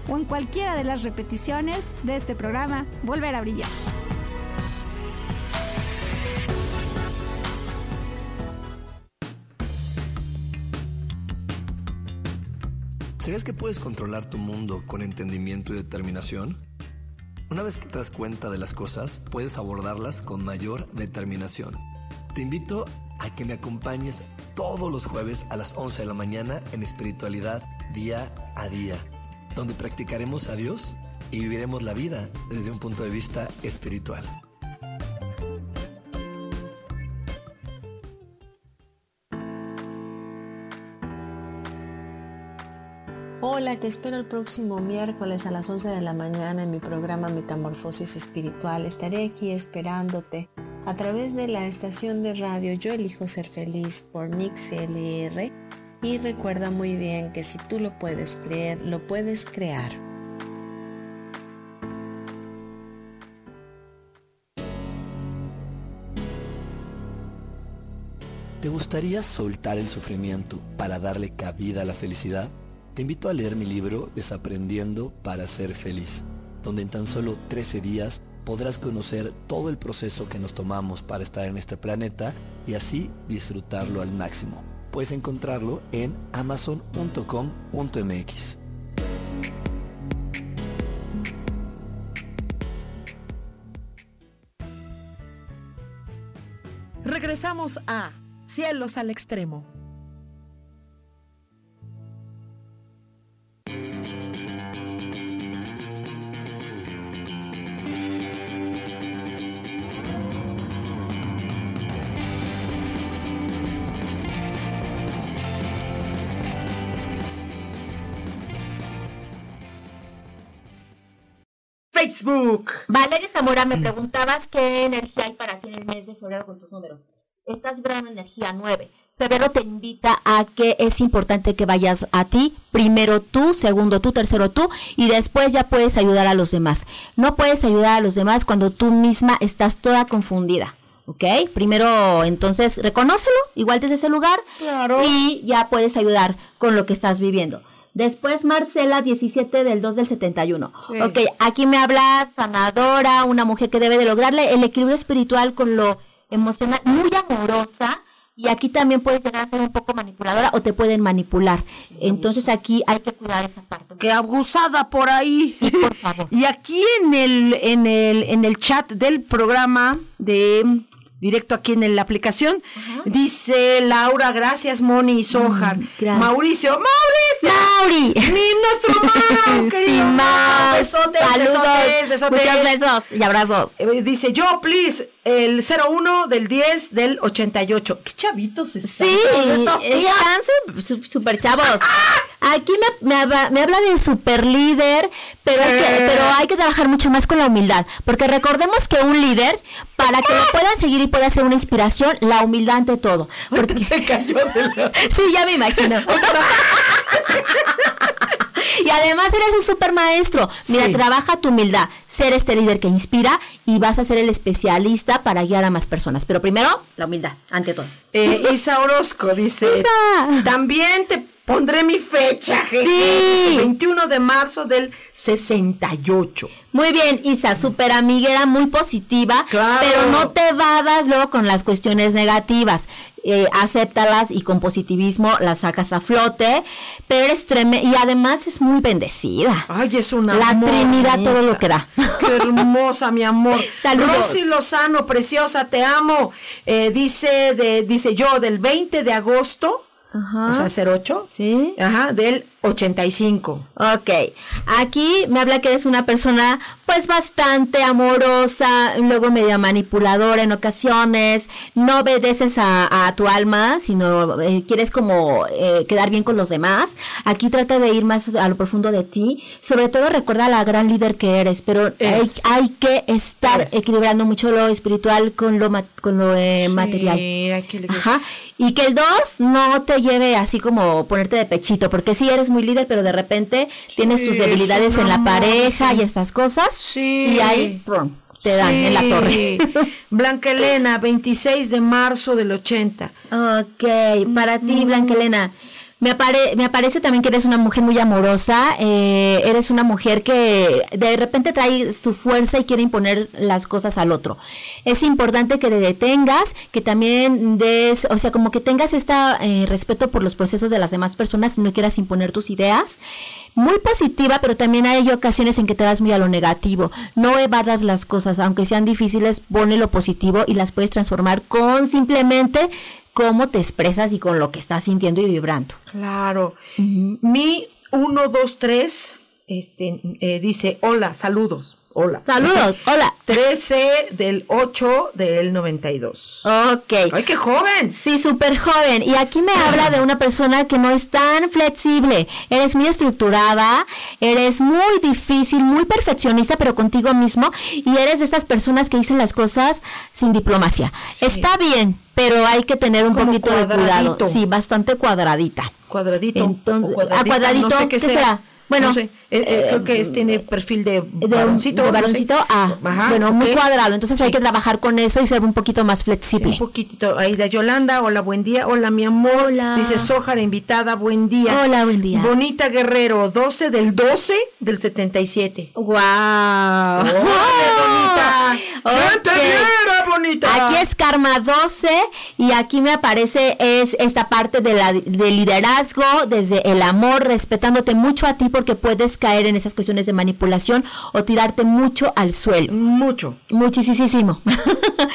[SPEAKER 6] o en cualquiera de las repeticiones de este programa Volver a Brillar.
[SPEAKER 7] ¿Sabías que puedes controlar tu mundo con entendimiento y determinación? Una vez que te das cuenta de las cosas, puedes abordarlas con mayor determinación. Te invito a que me acompañes todos los jueves a las 11 de la mañana en espiritualidad día a día, donde practicaremos a Dios y viviremos la vida desde un punto de vista espiritual.
[SPEAKER 8] Hola, te espero el próximo miércoles a las 11 de la mañana en mi programa Metamorfosis Espiritual. Estaré aquí esperándote a través de la estación de radio Yo Elijo Ser Feliz por Mix LR. Y recuerda muy bien que si tú lo puedes creer, lo puedes crear.
[SPEAKER 7] ¿Te gustaría soltar el sufrimiento para darle cabida a la felicidad? te invito a leer mi libro Desaprendiendo para ser feliz, donde en tan solo 13 días podrás conocer todo el proceso que nos tomamos para estar en este planeta y así disfrutarlo al máximo. Puedes encontrarlo en amazon.com.mx.
[SPEAKER 1] Regresamos a Cielos al Extremo. Facebook.
[SPEAKER 2] Valeria Zamora, me preguntabas qué energía hay para ti en el mes de febrero con tus números. Estás vibrando energía 9. Febrero te invita a que es importante que vayas a ti, primero tú, segundo tú, tercero tú, y después ya puedes ayudar a los demás. No puedes ayudar a los demás cuando tú misma estás toda confundida. ¿Ok? Primero, entonces, reconócelo, igual desde ese lugar,
[SPEAKER 1] Claro.
[SPEAKER 2] y ya puedes ayudar con lo que estás viviendo. Después Marcela, 17 del 2 del 71.
[SPEAKER 1] Sí.
[SPEAKER 2] Ok, aquí me habla sanadora, una mujer que debe de lograrle el equilibrio espiritual con lo emocional, muy amorosa. Y aquí también puedes llegar a ser un poco manipuladora o te pueden manipular. Entonces aquí hay que cuidar esa parte.
[SPEAKER 1] Qué abusada por ahí.
[SPEAKER 2] Sí, por favor.
[SPEAKER 1] Y aquí en el, en el, en el chat del programa de directo aquí en la aplicación, dice Laura, gracias Moni y Sojar.
[SPEAKER 2] Mm, gracias.
[SPEAKER 1] Mauricio, Mauricio.
[SPEAKER 2] ¡Mauri!
[SPEAKER 1] Mi nuestro Mau, querido Mau.
[SPEAKER 2] más.
[SPEAKER 1] Besotes,
[SPEAKER 2] Saludos.
[SPEAKER 1] besotes, besotes.
[SPEAKER 2] Muchos besos y abrazos.
[SPEAKER 1] Eh, Dice yo, please, el 01 del 10 del 88. Qué chavitos están
[SPEAKER 2] Sí,
[SPEAKER 1] estos días.
[SPEAKER 2] están super chavos. Aquí me, me habla, me habla del super líder, pero, hay que, pero hay que trabajar mucho más con la humildad, porque recordemos que un líder, para que lo puedan seguir y pueda ser una inspiración, la humildad ante todo. Porque,
[SPEAKER 1] Se cayó de la...
[SPEAKER 2] sí, ya me imagino. Y además eres un super maestro. Mira,
[SPEAKER 1] Sí.
[SPEAKER 2] trabaja tu humildad, ser este líder que inspira y vas a ser el especialista para guiar a más personas. Pero primero, la humildad, ante todo.
[SPEAKER 1] Eh, Isa Orozco dice,
[SPEAKER 2] Isa.
[SPEAKER 1] también te pondré mi fecha, jeje",
[SPEAKER 2] Sí.
[SPEAKER 1] dice, 21 de marzo del 68.
[SPEAKER 2] Muy bien, Isa, súper amiguera, muy positiva,
[SPEAKER 1] Claro.
[SPEAKER 2] pero no te vadas luego con las cuestiones negativas. Eh, acéptalas y con positivismo las sacas a flote, pero eres tremenda y además es muy bendecida.
[SPEAKER 1] Ay, es una
[SPEAKER 2] La Trinidad todo lo que da.
[SPEAKER 1] Qué hermosa, mi amor.
[SPEAKER 2] Saludos.
[SPEAKER 1] Rosy Lozano, preciosa, te amo. Eh, dice de, dice yo, del 20 de agosto,
[SPEAKER 2] Ajá.
[SPEAKER 1] o sea, 08,
[SPEAKER 2] ¿Sí?
[SPEAKER 1] ajá, del 85.
[SPEAKER 2] Ok, aquí me habla que eres una persona pues bastante amorosa, luego media manipuladora en ocasiones, no obedeces a, a tu alma, sino eh, quieres como eh, quedar bien con los demás. Aquí trata de ir más a lo profundo de ti, sobre todo recuerda la gran líder que eres, pero hay, que estar equilibrando mucho lo espiritual con lo, con lo eh,
[SPEAKER 1] Sí,
[SPEAKER 2] material.
[SPEAKER 1] hay que-
[SPEAKER 2] Ajá. Y que el 2 no te lleve así como ponerte de pechito, porque sí eres muy líder, pero de repente tienes tus
[SPEAKER 1] Sí,
[SPEAKER 2] debilidades en la pareja
[SPEAKER 1] sí.
[SPEAKER 2] y esas cosas.
[SPEAKER 1] Sí.
[SPEAKER 2] Y ahí te dan en la torre.
[SPEAKER 1] Sí. Blanca Elena, 26 de marzo del 80.
[SPEAKER 2] ok, para ti, Blanca Elena. Me, apare- me aparece también que eres una mujer muy amorosa, eh, eres una mujer que de repente trae su fuerza y quiere imponer las cosas al otro. Es importante que te detengas, que también des, o sea, como que tengas este respeto por los procesos de las demás personas y no quieras imponer tus ideas. Muy positiva, pero también hay ocasiones en que te vas muy a lo negativo. No evadas las cosas, aunque sean difíciles, pone lo positivo y las puedes transformar con simplemente cómo te expresas y con lo que estás sintiendo y vibrando.
[SPEAKER 1] Claro. Mi 123 este, eh, dice, hola, saludos. Hola.
[SPEAKER 2] Saludos, hola.
[SPEAKER 1] 13 del 8 del 92.
[SPEAKER 2] Ok.
[SPEAKER 1] ¡Ay, qué joven!
[SPEAKER 2] Sí, súper joven. Y aquí me habla de una persona que no es tan flexible. Eres muy estructurada, eres muy difícil, muy perfeccionista, pero contigo mismo. Y eres de estas personas que dicen las cosas sin diplomacia. Está bien, pero hay que tener un
[SPEAKER 1] como
[SPEAKER 2] poquito de cuidado. Sí, bastante cuadradita.
[SPEAKER 1] Cuadradito.
[SPEAKER 2] Entonces,
[SPEAKER 1] o
[SPEAKER 2] a cuadradito,
[SPEAKER 1] no sé
[SPEAKER 2] ¿qué, será? Bueno,
[SPEAKER 1] No sé, eh, eh, creo que es, tiene perfil de
[SPEAKER 2] de,
[SPEAKER 1] varoncito.
[SPEAKER 2] de
[SPEAKER 1] no sé.
[SPEAKER 2] varoncito a,
[SPEAKER 1] Ajá,
[SPEAKER 2] bueno, muy cuadrado. Entonces hay que trabajar con eso y ser un poquito más flexible.
[SPEAKER 1] Un poquitito. Ahí de Yolanda, hola, buen día. Hola, mi amor.
[SPEAKER 2] Hola.
[SPEAKER 1] Dice Sojar, invitada, buen día.
[SPEAKER 2] Hola, buen día.
[SPEAKER 1] Bonita Guerrero, 12 del 12 del 77.
[SPEAKER 2] ¡Wow!
[SPEAKER 1] ¡Órale, bonita! ¡Ya te
[SPEAKER 2] Ok.
[SPEAKER 1] viera, bonita!
[SPEAKER 2] Aquí es Karma 12 y aquí me aparece es esta parte de la de liderazgo desde el amor, respetándote mucho a ti porque puedes caer en esas cuestiones de manipulación o tirarte mucho al suelo.
[SPEAKER 1] Mucho.
[SPEAKER 2] Muchísimo.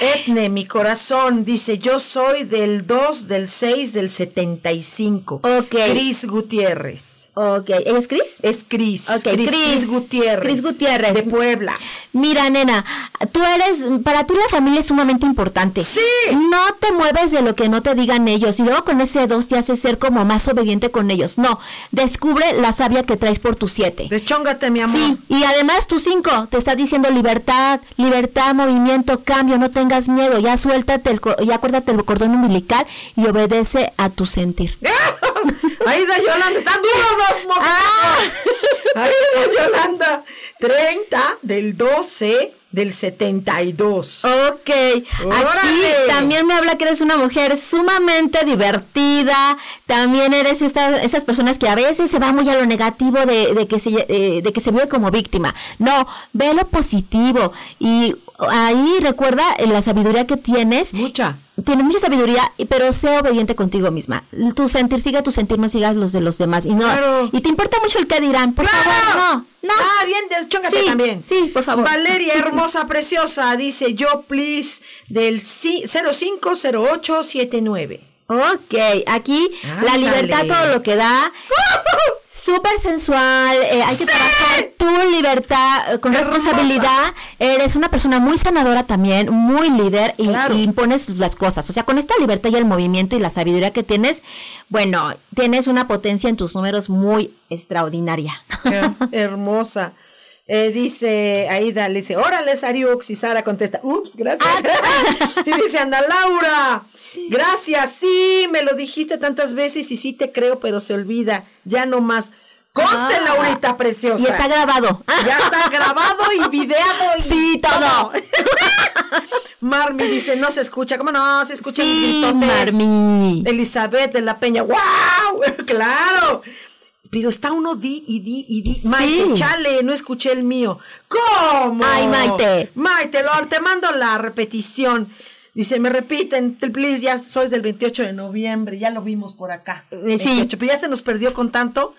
[SPEAKER 1] Etne, mi corazón, dice, yo soy del 2 del 6 del 75.
[SPEAKER 2] Ok.
[SPEAKER 1] Cris Gutiérrez.
[SPEAKER 2] ok, ¿es Cris?
[SPEAKER 1] Es Cris.
[SPEAKER 2] Ok,
[SPEAKER 1] Cris, Gutiérrez.
[SPEAKER 2] Cris Gutiérrez.
[SPEAKER 1] De Puebla.
[SPEAKER 2] Mira, nena, tú eres, para ti la familia es sumamente importante.
[SPEAKER 1] Sí.
[SPEAKER 2] No te mueves de lo que no te digan ellos y luego con ese dos te haces ser como más obediente con ellos. No, descubre la sabia que traes por tu siete.
[SPEAKER 1] Deschóngate, mi amor.
[SPEAKER 2] Sí, y además tu cinco te está diciendo libertad, libertad, movimiento, cambio, no tengas miedo, ya suéltate, el, ya acuérdate el cordón umbilical y obedece a tu sentir.
[SPEAKER 1] Ahí da Yolanda, están duros los mocos.
[SPEAKER 2] Ah.
[SPEAKER 1] Ahí da Yolanda. 30 del 12 del 72.
[SPEAKER 2] Ok, aquí también me habla que eres una mujer sumamente divertida, también eres esta- esas personas que a veces se va muy a lo negativo de, de que se, eh, de que se vive como víctima. No, ve lo positivo y ahí recuerda eh, la sabiduría que tienes.
[SPEAKER 1] Mucha.
[SPEAKER 2] Tienes mucha sabiduría, pero sé obediente contigo misma. Tu sentir, sigue tu sentir, no sigas los de los demás. Y no,
[SPEAKER 1] Claro.
[SPEAKER 2] y te importa mucho el que dirán, por
[SPEAKER 1] ¡Claro!
[SPEAKER 2] favor, no, no.
[SPEAKER 1] Ah, bien, deschóngate
[SPEAKER 2] Sí,
[SPEAKER 1] también.
[SPEAKER 2] sí, por favor.
[SPEAKER 1] Valeria, hermosa, preciosa, dice yo, please, del ci- 050879.
[SPEAKER 2] Ok, aquí la libertad todo lo que da. Súper sensual, eh, hay que trabajar tu libertad eh, con
[SPEAKER 1] Hermosa.
[SPEAKER 2] responsabilidad. Eres una persona muy sanadora también, muy líder y,
[SPEAKER 1] Claro.
[SPEAKER 2] y impones las cosas. O sea, con esta libertad y el movimiento y la sabiduría que tienes, bueno, tienes una potencia en tus números muy extraordinaria.
[SPEAKER 1] Her- hermosa. Eh, dice Aida, le dice, órale, Sariux, y Sara contesta, ups, gracias. y dice, anda, Laura, gracias, sí, me lo dijiste tantas veces y sí te creo, pero se olvida, ya no más. Conste,
[SPEAKER 2] Ah.
[SPEAKER 1] Laurita preciosa.
[SPEAKER 2] y está grabado.
[SPEAKER 1] Ya está grabado y videado y
[SPEAKER 2] Sí, todo.
[SPEAKER 1] Marmi dice, no se escucha. ¿Cómo no? Se escucha
[SPEAKER 2] Sí, Marmi.
[SPEAKER 1] Elizabeth de la Peña. ¡Wow! ¡Claro! Pero está uno di y di y di. Maite, chale, no escuché el mío. ¿Cómo?
[SPEAKER 2] Ay, Maite.
[SPEAKER 1] Maite, lo, te mando la repetición. Dice, me repiten, please, ya soy del 28 de noviembre, ya lo vimos por acá.
[SPEAKER 2] Sí.
[SPEAKER 1] 28, pero ya se nos perdió con tanto.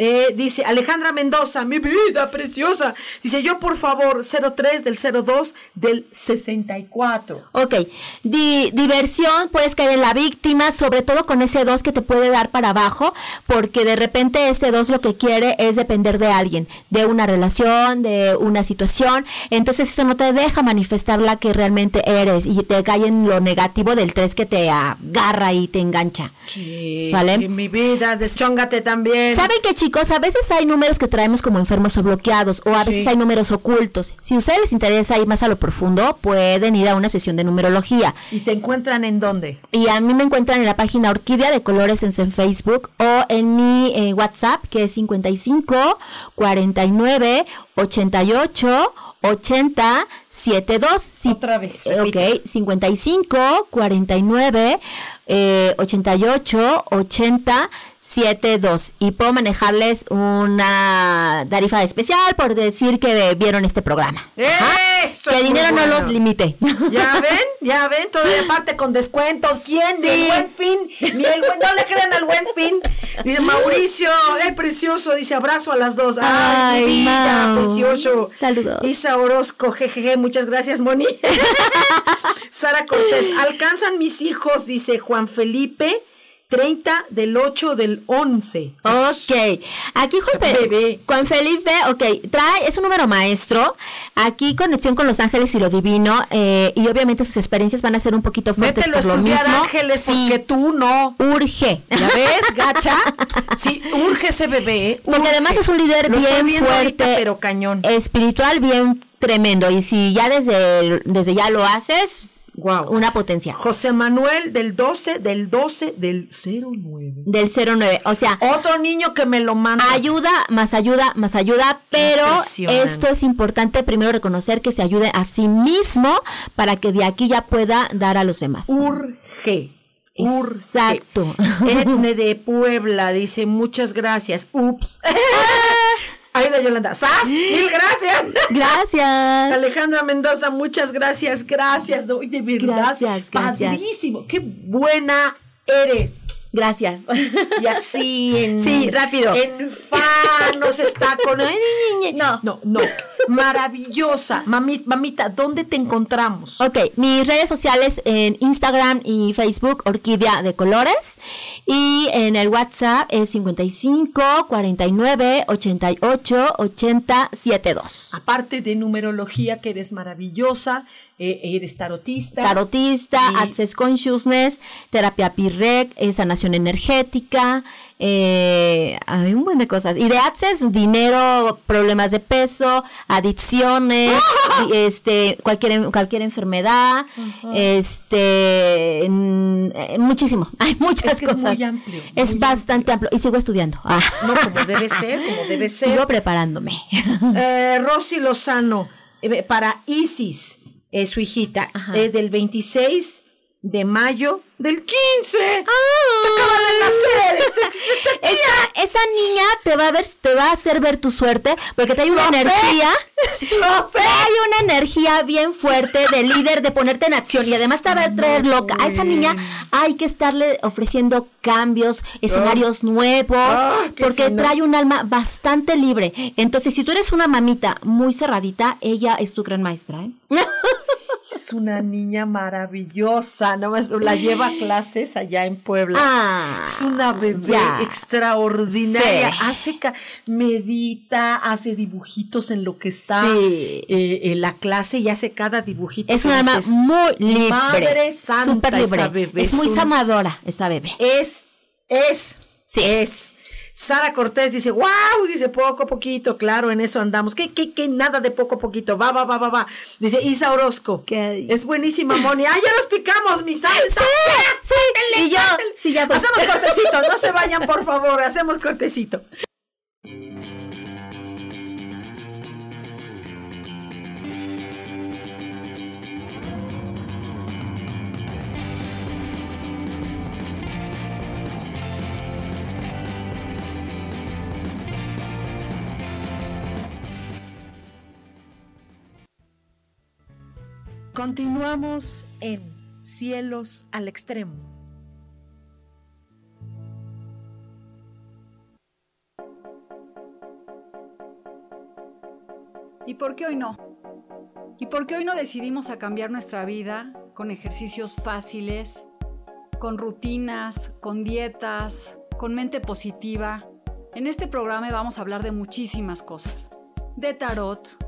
[SPEAKER 1] Eh, dice Alejandra Mendoza, mi vida preciosa. Dice, yo por favor, 03 del 02 del 64.
[SPEAKER 2] Ok, Di- diversión, puedes caer en la víctima, sobre todo con ese 2 que te puede dar para abajo, porque de repente ese 2 lo que quiere es depender de alguien, de una relación, de una situación, entonces eso no te deja manifestar la que realmente eres y te cae en lo negativo del 3 que te agarra y te engancha.
[SPEAKER 1] Sí, mi vida, deschóngate también.
[SPEAKER 2] ¿Saben qué chicos? A veces hay números que traemos como enfermos o bloqueados o a veces
[SPEAKER 1] Sí.
[SPEAKER 2] hay números ocultos. Si a ustedes les interesa ir más a lo profundo, pueden ir a una sesión de numerología.
[SPEAKER 1] ¿Y te encuentran en dónde?
[SPEAKER 2] Y a mí me encuentran en la página Orquídea de Colores en Facebook o en mi eh, WhatsApp que es 55 49 88 80 72. Sí,
[SPEAKER 1] Otra vez,
[SPEAKER 2] eh,
[SPEAKER 1] repite.
[SPEAKER 2] Ok, 55 49 eh, 88 80 72. Y puedo manejarles una tarifa especial por decir que vieron este programa.
[SPEAKER 1] Eso
[SPEAKER 2] Que
[SPEAKER 1] es
[SPEAKER 2] el dinero no los limite.
[SPEAKER 1] Ya ven, ya ven, todavía parte con descuento. ¿Quién? Ni el buen fin. Ni el buen, no le crean al buen fin. Dice Mauricio, eh, precioso, dice abrazo a las dos. Ay,
[SPEAKER 2] Ay,
[SPEAKER 1] vida, precioso.
[SPEAKER 2] Saludos.
[SPEAKER 1] Isa Orozco, jejeje, muchas gracias, Moni. Sara Cortés, alcanzan mis hijos, dice Juan Felipe, 30 del 8 del 11.
[SPEAKER 2] Ok, aquí Juan. Juan Felipe, ok, trae, es un número maestro, aquí conexión con los ángeles y lo divino, eh, y obviamente sus experiencias van a ser un poquito fuertes
[SPEAKER 1] Mételo
[SPEAKER 2] por lo mismo.
[SPEAKER 1] ángeles
[SPEAKER 2] Sí,
[SPEAKER 1] porque tú no.
[SPEAKER 2] urge.
[SPEAKER 1] ¿Ya ves, gacha? Sí, urge ese bebé. ¿eh?
[SPEAKER 2] Porque además es un líder
[SPEAKER 1] Lo
[SPEAKER 2] bien fuerte,
[SPEAKER 1] ahorita, pero cañón.
[SPEAKER 2] espiritual bien tremendo, y si ya desde, desde ya lo haces,
[SPEAKER 1] Wow.
[SPEAKER 2] Una potencia.
[SPEAKER 1] José Manuel del 12, del 12, del 09.
[SPEAKER 2] Del 09. O sea,
[SPEAKER 1] Otro niño que me lo manda.
[SPEAKER 2] ayuda, más ayuda, más ayuda, pero esto es importante primero reconocer que se ayude a sí mismo para que de aquí ya pueda dar a los demás.
[SPEAKER 1] Urge. Urge.
[SPEAKER 2] Exacto.
[SPEAKER 1] Etne de Puebla dice muchas gracias. Ups. Aida Yolanda. ¡Sas! Mil gracias.
[SPEAKER 2] Gracias.
[SPEAKER 1] Alejandra Mendoza, muchas gracias, gracias, no, de verdad.
[SPEAKER 2] Gracias, gracias.
[SPEAKER 1] Padrísimo, qué buena eres.
[SPEAKER 2] Gracias.
[SPEAKER 1] Y así en
[SPEAKER 2] Sí, rápido.
[SPEAKER 1] En nos está con
[SPEAKER 2] No.
[SPEAKER 1] no, no. Maravillosa. Mami- mamita, ¿dónde te encontramos?
[SPEAKER 2] Ok, mis redes sociales en Instagram y Facebook, Orquídea de Colores. Y en el WhatsApp es 55 49 88 80 72.
[SPEAKER 1] Aparte de numerología, que eres maravillosa, eh, eres tarotista.
[SPEAKER 2] Tarotista,
[SPEAKER 1] Y-
[SPEAKER 2] Access Consciousness, terapia PIREC, eh, sanación energética, eh, hay un buen de cosas. Y de Access, dinero, problemas de peso, adicciones, este, cualquier, cualquier enfermedad, este, eh, muchísimo. Hay muchas
[SPEAKER 1] Es que es
[SPEAKER 2] cosas.
[SPEAKER 1] muy amplio,
[SPEAKER 2] Es
[SPEAKER 1] muy
[SPEAKER 2] bastante amplio. Y sigo estudiando. Ah.
[SPEAKER 1] No, como debe ser, como debe ser.
[SPEAKER 2] Sigo preparándome.
[SPEAKER 1] Eh, Rosy Lozano, eh, para Isis, eh, su hijita, del 26 de mayo del 15. Acaba de nacer. este-
[SPEAKER 2] esa, esa niña te va a ver, te va a hacer ver tu suerte, porque te hay una energía, hay una energía bien fuerte de líder, de ponerte en acción y además te va a traer loca. A esa niña hay que estarle ofreciendo cambios, escenarios nuevos,
[SPEAKER 1] Ah, que
[SPEAKER 2] porque trae un alma bastante libre. Entonces, si tú eres una mamita muy cerradita, ella es tu gran maestra. ¿eh?
[SPEAKER 1] Es una niña maravillosa. No más, la lleva clases allá en Puebla.
[SPEAKER 2] Ah,
[SPEAKER 1] Es una bebé
[SPEAKER 2] ya.
[SPEAKER 1] extraordinaria.
[SPEAKER 2] Sí.
[SPEAKER 1] Hace medita, hace dibujitos en lo que está
[SPEAKER 2] Sí.
[SPEAKER 1] eh, en la clase y hace cada dibujito.
[SPEAKER 2] Es
[SPEAKER 1] que
[SPEAKER 2] un alma muy libre,
[SPEAKER 1] Madre santa,
[SPEAKER 2] súper libre.
[SPEAKER 1] esa bebé
[SPEAKER 2] es muy
[SPEAKER 1] un-
[SPEAKER 2] samadora esa bebé.
[SPEAKER 1] Es, es, sí, es. Sara Cortés dice, wow, dice poco a poquito, claro, en eso andamos. ¿Qué, qué, qué? Nada de poco a poquito, va, va, va, va, va. Dice Isa Orozco,
[SPEAKER 2] ¿Qué?
[SPEAKER 1] es buenísima, Moni. ¡Ah, ya nos picamos, mi salsa!
[SPEAKER 2] Sí, sí, y yo, sí, ya.
[SPEAKER 1] Hacemos cortecito, no se vayan, por favor, hacemos cortecito. Continuamos en Cielos al Extremo.
[SPEAKER 9] ¿Y por qué hoy no? ¿Y por qué hoy no decidimos a cambiar nuestra vida con ejercicios fáciles, con rutinas, con dietas, con mente positiva? En este programa vamos a hablar de muchísimas cosas. De tarot,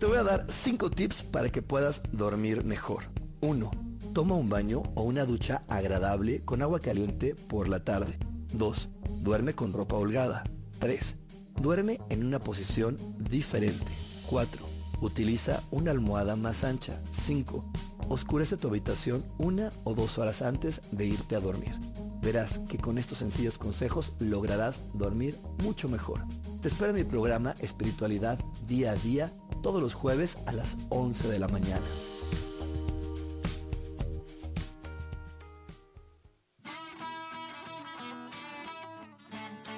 [SPEAKER 7] Te voy a dar 5 tips para que puedas dormir mejor. 1. Toma un baño o una ducha agradable con agua caliente por la tarde. 2. Duerme con ropa holgada. 3. Duerme en una posición diferente. 4. Utiliza una almohada más ancha. 5. Oscurece tu habitación una o dos horas antes de irte a dormir. Verás que con estos sencillos consejos lograrás dormir mucho mejor. Te espero en mi programa Espiritualidad Día a Día todos los jueves a las 11 de la mañana.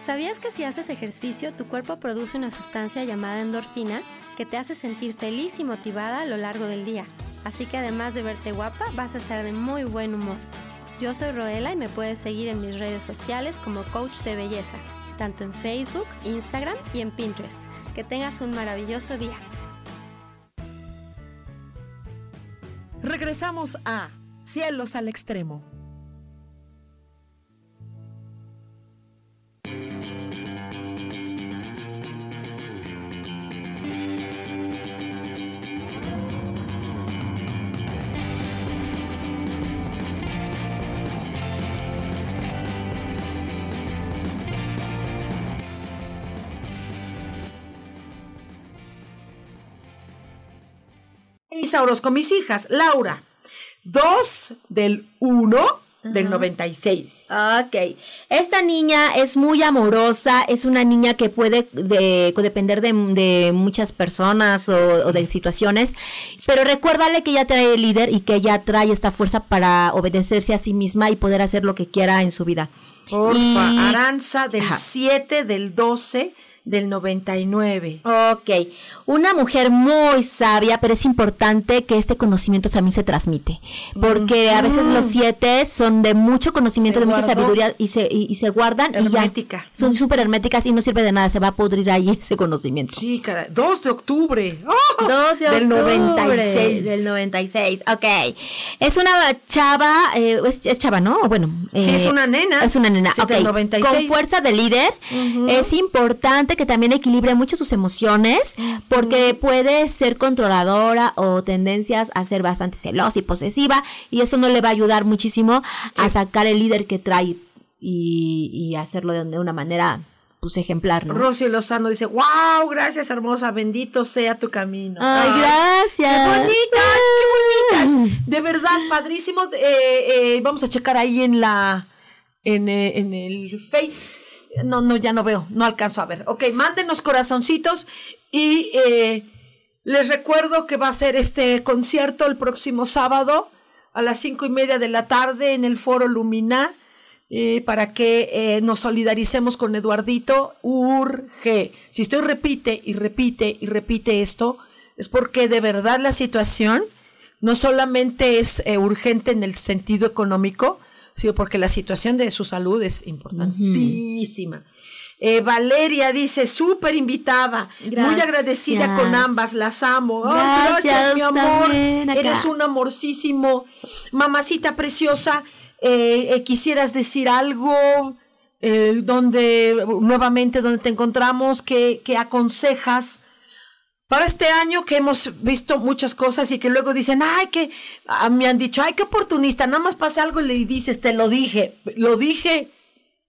[SPEAKER 10] ¿Sabías que si haces ejercicio tu cuerpo produce una sustancia llamada endorfina que te hace sentir feliz y motivada a lo largo del día? Así que además de verte guapa, vas a estar de muy buen humor. Yo soy Roela y me puedes seguir en mis redes sociales como coach de belleza, tanto en Facebook, Instagram y en Pinterest. Que tengas un maravilloso día.
[SPEAKER 1] Regresamos a Cielos al Extremo. Isauros con mis hijas, Laura, 2 del 1 del 96.
[SPEAKER 2] Ok. Esta niña es muy amorosa, es una niña que puede de, depender de, de, muchas personas o, o, de situaciones, pero recuérdale que ella trae el líder y que ella trae esta fuerza para obedecerse a sí misma y poder hacer lo que quiera en su vida.
[SPEAKER 1] Porfa, y... Aranza del Ajá. 7 del 12 del 99.
[SPEAKER 2] Ok, una mujer muy sabia, pero es importante que este conocimiento también se transmite, porque mm. a veces los siete son de mucho conocimiento, se de mucha sabiduría y se, y, y se guardan
[SPEAKER 1] Hermética.
[SPEAKER 2] y ya son súper herméticas y no sirve de nada, se va a pudrir ahí ese conocimiento.
[SPEAKER 1] Sí, cara, 2 de octubre.
[SPEAKER 2] ¡Oh! 2 de
[SPEAKER 1] del
[SPEAKER 2] octubre
[SPEAKER 1] 96.
[SPEAKER 2] Del 96, ok. Es una chava, eh, es, es, chava, ¿no? Bueno.
[SPEAKER 1] Eh, sí, es una nena.
[SPEAKER 2] Es una nena,
[SPEAKER 1] sí,
[SPEAKER 2] ok.
[SPEAKER 1] Del 96.
[SPEAKER 2] Con fuerza de líder, uh -huh. es importante que también equilibre mucho sus emociones porque puede ser controladora o tendencias a ser bastante celosa y posesiva y eso no le va a ayudar muchísimo a sacar el líder que trae y, y hacerlo de, de una manera pues ejemplar, ¿no?
[SPEAKER 1] Rosy Lozano dice, wow, gracias hermosa, bendito sea tu camino.
[SPEAKER 2] Ay, Ay gracias.
[SPEAKER 1] Qué bonitas, qué bonitas. De verdad, padrísimo. Eh, eh, vamos a checar ahí en la, en, eh, en el Face no, no, ya no veo, no alcanzo a ver. Ok, mándenos corazoncitos y eh, les recuerdo que va a ser este concierto el próximo sábado a las cinco y media de la tarde en el Foro Lumina eh, para que eh, nos solidaricemos con Eduardito. Urge. Si estoy repite y repite y repite esto, es porque de verdad la situación no solamente es urgente en el sentido económico, sino porque la situación de su salud es importantísima. Uh -huh. eh, Valeria dice, súper invitada, gracias. muy agradecida con ambas, las amo.
[SPEAKER 2] Gracias,
[SPEAKER 1] oh, gracias mi amor, eres un amorcísimo. Mamacita preciosa, eh, eh, quisieras decir algo, donde, nuevamente, donde te encontramos, que, que aconsejas para este año que hemos visto muchas cosas y que luego dicen, ay, que me han dicho, ay, qué oportunista, nada más pasa algo y le dices, te lo dije, lo dije,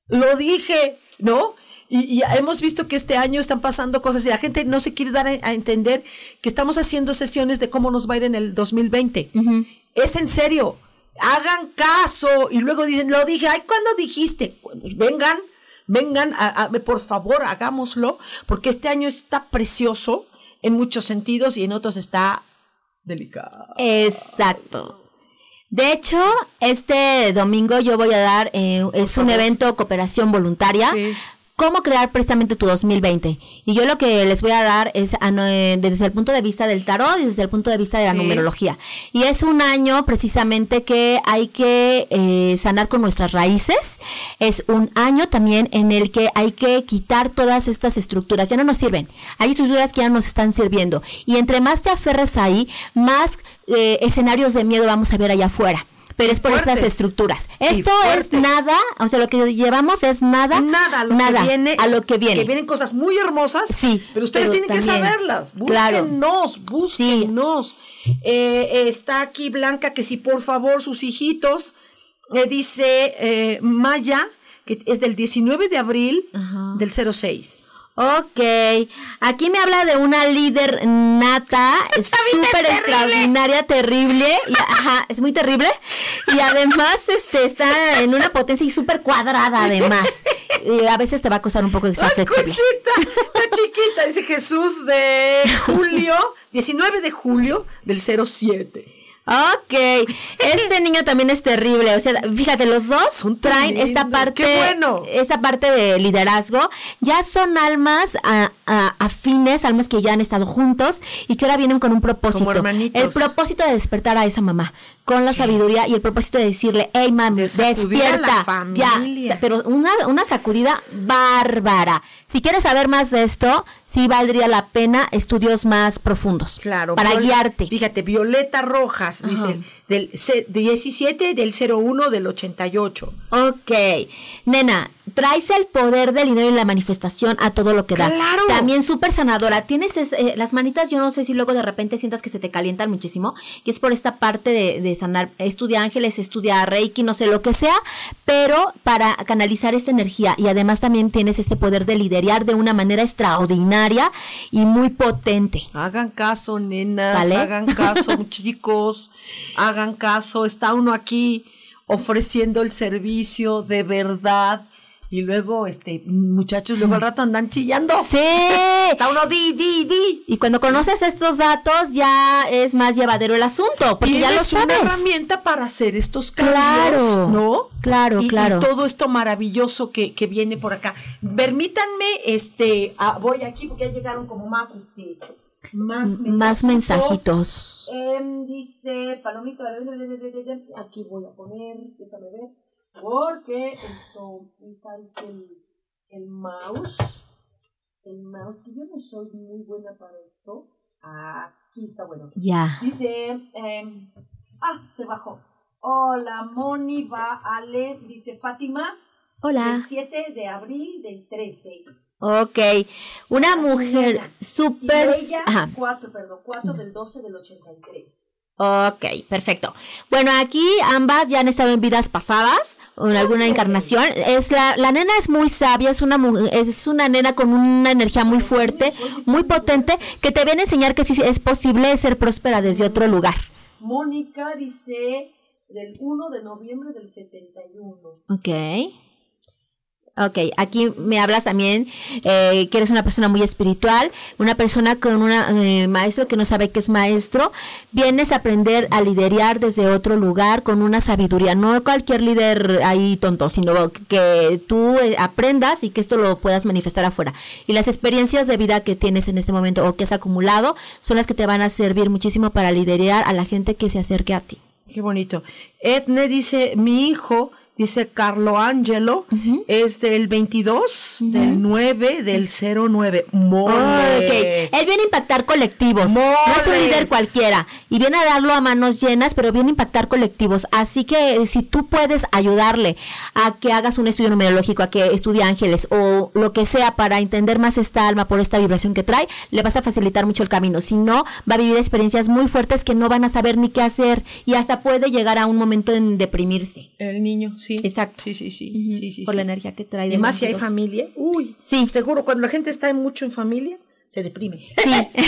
[SPEAKER 1] lo dije, ¿no? Y, y, hemos visto que este año están pasando cosas y la gente no se quiere dar a, a entender que estamos haciendo sesiones de cómo nos va a ir en el 2020. Uh -huh. Es en serio, hagan caso y luego dicen, lo dije, ay, ¿cuándo dijiste? Pues vengan, vengan, a, por favor, hagámoslo, porque este año está precioso en muchos sentidos y en otros está delicado.
[SPEAKER 2] Exacto. De hecho, este domingo yo voy a dar, eh, es un evento cooperación voluntaria. Sí cómo crear precisamente tu 2020. Y yo lo que les voy a dar es a, eh, desde el punto de vista del tarot y desde el punto de vista de la sí. numerología. Y es un año precisamente que hay que eh, sanar con nuestras raíces. Es un año también en el que hay que quitar todas estas estructuras. Ya no nos sirven. Hay estructuras que ya no nos están sirviendo. Y entre más te aferres ahí, más eh, escenarios de miedo vamos a ver allá afuera pero es por esas
[SPEAKER 1] Fuertes.
[SPEAKER 2] estructuras.
[SPEAKER 1] Sí,
[SPEAKER 2] Esto es nada, o sea, lo que llevamos es nada,
[SPEAKER 1] Nada, a lo
[SPEAKER 2] nada,
[SPEAKER 1] que viene.
[SPEAKER 2] a lo que viene.
[SPEAKER 1] Que vienen cosas muy hermosas.
[SPEAKER 2] Sí,
[SPEAKER 1] Pero ustedes
[SPEAKER 2] pero
[SPEAKER 1] tienen que saberlas.
[SPEAKER 2] Claro.
[SPEAKER 1] Búsquennos, búsquennos. Eh, eh, está aquí Blanca que si por favor sus hijitos, eh, dice eh, Maya, que es del 19 de abril del 06.
[SPEAKER 2] Ok, aquí me habla de una líder nata, súper extraordinaria, terrible, y, ajá, es muy terrible, y además este, está en una potencia y súper cuadrada además, y a veces te va a costar un poco que sea
[SPEAKER 1] ¡Ay,
[SPEAKER 2] flexible.
[SPEAKER 1] cosita! Está chiquita, dice Jesús de julio, 19 de julio del 07.
[SPEAKER 2] Ok, este niño también es terrible, o sea, fíjate, los dos traen esta parte,
[SPEAKER 1] bueno.
[SPEAKER 2] esta parte de liderazgo, ya son almas a- a- afines, almas que ya han estado juntos y que ahora vienen con un propósito,
[SPEAKER 1] hermanitos.
[SPEAKER 2] el propósito de despertar a esa mamá con la sabiduría y el propósito de decirle, hey mami,
[SPEAKER 1] la
[SPEAKER 2] despierta, ya, pero una, una sacudida bárbara. Si quieres saber más de esto, sí valdría la pena estudios más profundos,
[SPEAKER 1] Claro.
[SPEAKER 2] para guiarte.
[SPEAKER 1] Fíjate, Violeta Rojas,
[SPEAKER 2] Ajá.
[SPEAKER 1] dice, del ce- 17 del 01 del 88.
[SPEAKER 2] Ok. Nena, traes el poder del dinero y la manifestación a todo lo que da.
[SPEAKER 1] ¡Claro!
[SPEAKER 2] También súper sanadora. Tienes es- eh, las manitas, yo no sé si luego de repente sientas que se te calientan muchísimo. Y es por esta parte de, de sanar. Estudia ángeles, estudia reiki, no sé lo que sea. Pero para canalizar esta energía. Y además también tienes este poder de liderar de una manera extraordinaria y muy potente.
[SPEAKER 1] Hagan caso, nenas,
[SPEAKER 2] ¿Sale?
[SPEAKER 1] hagan caso, chicos, hagan caso. Está uno aquí ofreciendo el servicio de verdad. Y luego, este, muchachos, luego al rato andan chillando.
[SPEAKER 2] Sí.
[SPEAKER 1] Está uno di, di, di.
[SPEAKER 2] Y cuando conoces estos datos ya es más llevadero el asunto, porque ya lo
[SPEAKER 1] Tienes una
[SPEAKER 2] sabes.
[SPEAKER 1] herramienta para hacer estos cambios,
[SPEAKER 2] Claro,
[SPEAKER 1] ¿no?
[SPEAKER 2] claro,
[SPEAKER 1] Y-
[SPEAKER 2] claro.
[SPEAKER 1] Y todo esto maravilloso que, que viene por acá. Permítanme, este, ah, voy aquí porque ya llegaron como más, este, más,
[SPEAKER 2] Más mensajitos.
[SPEAKER 1] Em, dice Palomito, aquí voy a poner, déjame ver, porque esto, está el, el mouse, el mouse, que yo no soy muy buena para esto. Aquí está bueno.
[SPEAKER 2] Ya.
[SPEAKER 1] Dice, em, ah, se bajó. Hola, Moni, va, Ale, dice Fátima.
[SPEAKER 2] Hola.
[SPEAKER 1] El 7 de abril del 13.
[SPEAKER 2] Ok, una mujer súper...
[SPEAKER 1] 4, perdón, 4 del 12 del 83.
[SPEAKER 2] Ok, perfecto. Bueno, aquí ambas ya han estado en vidas pasadas, en alguna encarnación. Es la, la nena es muy sabia, es una, es una nena con una energía muy fuerte, muy potente, que te viene a enseñar que sí es posible ser próspera desde otro lugar.
[SPEAKER 1] Mónica dice del 1 de noviembre del 71.
[SPEAKER 2] Ok. Ok, aquí me hablas también eh, que eres una persona muy espiritual, una persona con un maestro que no sabe que es maestro. Vienes a aprender a liderar desde otro lugar con una sabiduría, no cualquier líder ahí tonto, sino que tú eh, aprendas y que esto lo puedas manifestar afuera. Y las experiencias de vida que tienes en este momento o que has acumulado son las que te van a servir muchísimo para liderar a la gente que se acerque a ti.
[SPEAKER 1] Qué bonito. Edne dice, mi hijo, dice Carlo Angelo, es del 22, del 9, del 09. Moles.
[SPEAKER 2] Él viene a impactar colectivos. No es un
[SPEAKER 1] Moles.
[SPEAKER 2] líder cualquiera. Y viene a darlo a manos llenas, pero viene a impactar colectivos. Así que eh, si tú puedes ayudarle a que hagas un estudio numerológico, a que estudie ángeles o lo que sea para entender más esta alma por esta vibración que trae, le vas a facilitar mucho el camino. Si no, va a vivir experiencias muy fuertes que no van a saber ni qué hacer y hasta puede llegar a un momento en deprimirse.
[SPEAKER 1] El niño, sí.
[SPEAKER 2] Exacto.
[SPEAKER 1] Sí, sí, sí. sí, sí,
[SPEAKER 2] por la energía que trae.
[SPEAKER 1] Y
[SPEAKER 2] del
[SPEAKER 1] más si hay
[SPEAKER 2] 22.
[SPEAKER 1] familia. Uy,
[SPEAKER 2] sí.
[SPEAKER 1] Seguro, cuando la gente está mucho en familia, se deprime.
[SPEAKER 2] Sí.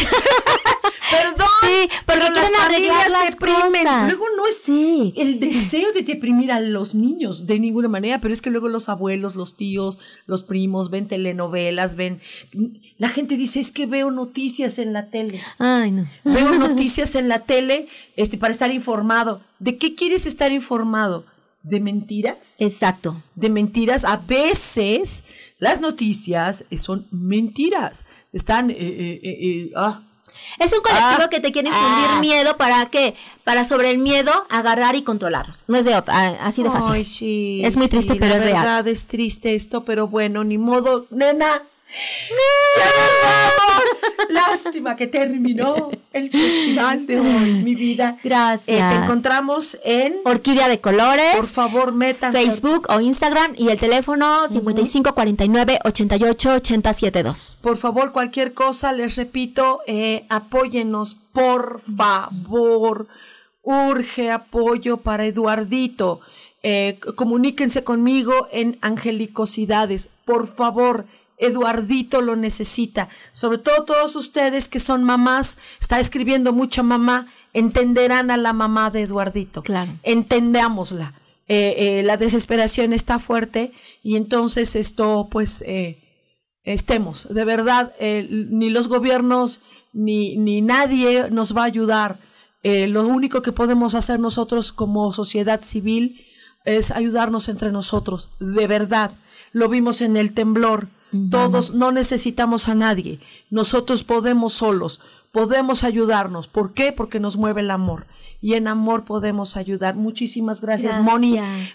[SPEAKER 1] Perdón.
[SPEAKER 2] Sí, porque
[SPEAKER 1] pero las familias
[SPEAKER 2] las
[SPEAKER 1] deprimen.
[SPEAKER 2] cosas.
[SPEAKER 1] Luego no es el deseo de deprimir a los niños de ninguna manera, pero es que luego los abuelos, los tíos, los primos ven telenovelas, ven. La gente dice es que veo noticias en la tele.
[SPEAKER 2] Ay, no.
[SPEAKER 1] Veo noticias en la tele, este, para estar informado. ¿De qué quieres estar informado? ¿De mentiras?
[SPEAKER 2] Exacto.
[SPEAKER 1] De mentiras. A veces las noticias son mentiras. Están. eh, eh, eh, eh, ah.
[SPEAKER 2] Es un colectivo
[SPEAKER 1] Ah,
[SPEAKER 2] que te quiere infundir
[SPEAKER 1] ah.
[SPEAKER 2] miedo para qué? Para sobre el miedo agarrar y controlarlos. No es de ah, así de fácil.
[SPEAKER 1] Ay, sí,
[SPEAKER 2] es muy triste,
[SPEAKER 1] sí,
[SPEAKER 2] pero
[SPEAKER 1] la
[SPEAKER 2] es real.
[SPEAKER 1] verdad es triste esto, pero bueno, ni modo. Nena. ¡Ya nos vamos! Lástima que terminó el festival de hoy, mi vida.
[SPEAKER 2] Gracias.
[SPEAKER 1] Eh, te encontramos en
[SPEAKER 2] Orquídea de Colores.
[SPEAKER 1] Por favor, metan
[SPEAKER 2] Facebook o Instagram y el teléfono 5549 88 872.
[SPEAKER 1] Por favor, cualquier cosa, les repito, eh, apóyenos, por favor. Urge apoyo para Eduardito. Eh, comuníquense conmigo en Angelicosidades. Por favor, Eduardito lo necesita. Sobre todo todos ustedes que son mamás, está escribiendo mucha mamá, entenderán a la mamá de Eduardito.
[SPEAKER 2] Claro.
[SPEAKER 1] Entendámosla. Eh, eh, la desesperación está fuerte y entonces esto, pues, eh, estemos. De verdad, ni los gobiernos ni, ni nadie nos va a ayudar. lo único que podemos hacer nosotros como sociedad civil es ayudarnos entre nosotros. De verdad. Lo vimos en el temblor todos no necesitamos a nadie. Nosotros podemos solos, podemos ayudarnos. ¿Por qué? Porque nos mueve el amor. Y en amor podemos ayudar. Muchísimas gracias,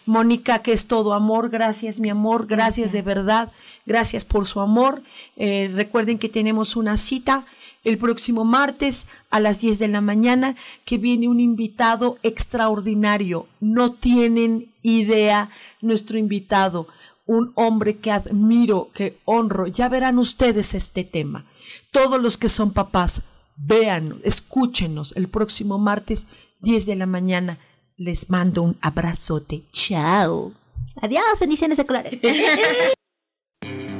[SPEAKER 1] Mónica, que es todo amor. Gracias, mi amor. Gracias, de verdad. Gracias por su amor. Eh, recuerden que tenemos una cita el próximo martes a las 10 de la mañana que viene un invitado extraordinario. No tienen idea nuestro invitado un hombre que admiro, que honro. Ya verán ustedes este tema. Todos los que son papás, vean, escúchenos el próximo martes, 10 de la mañana. Les mando un abrazote. Chao.
[SPEAKER 2] Adiós, bendiciones seculares.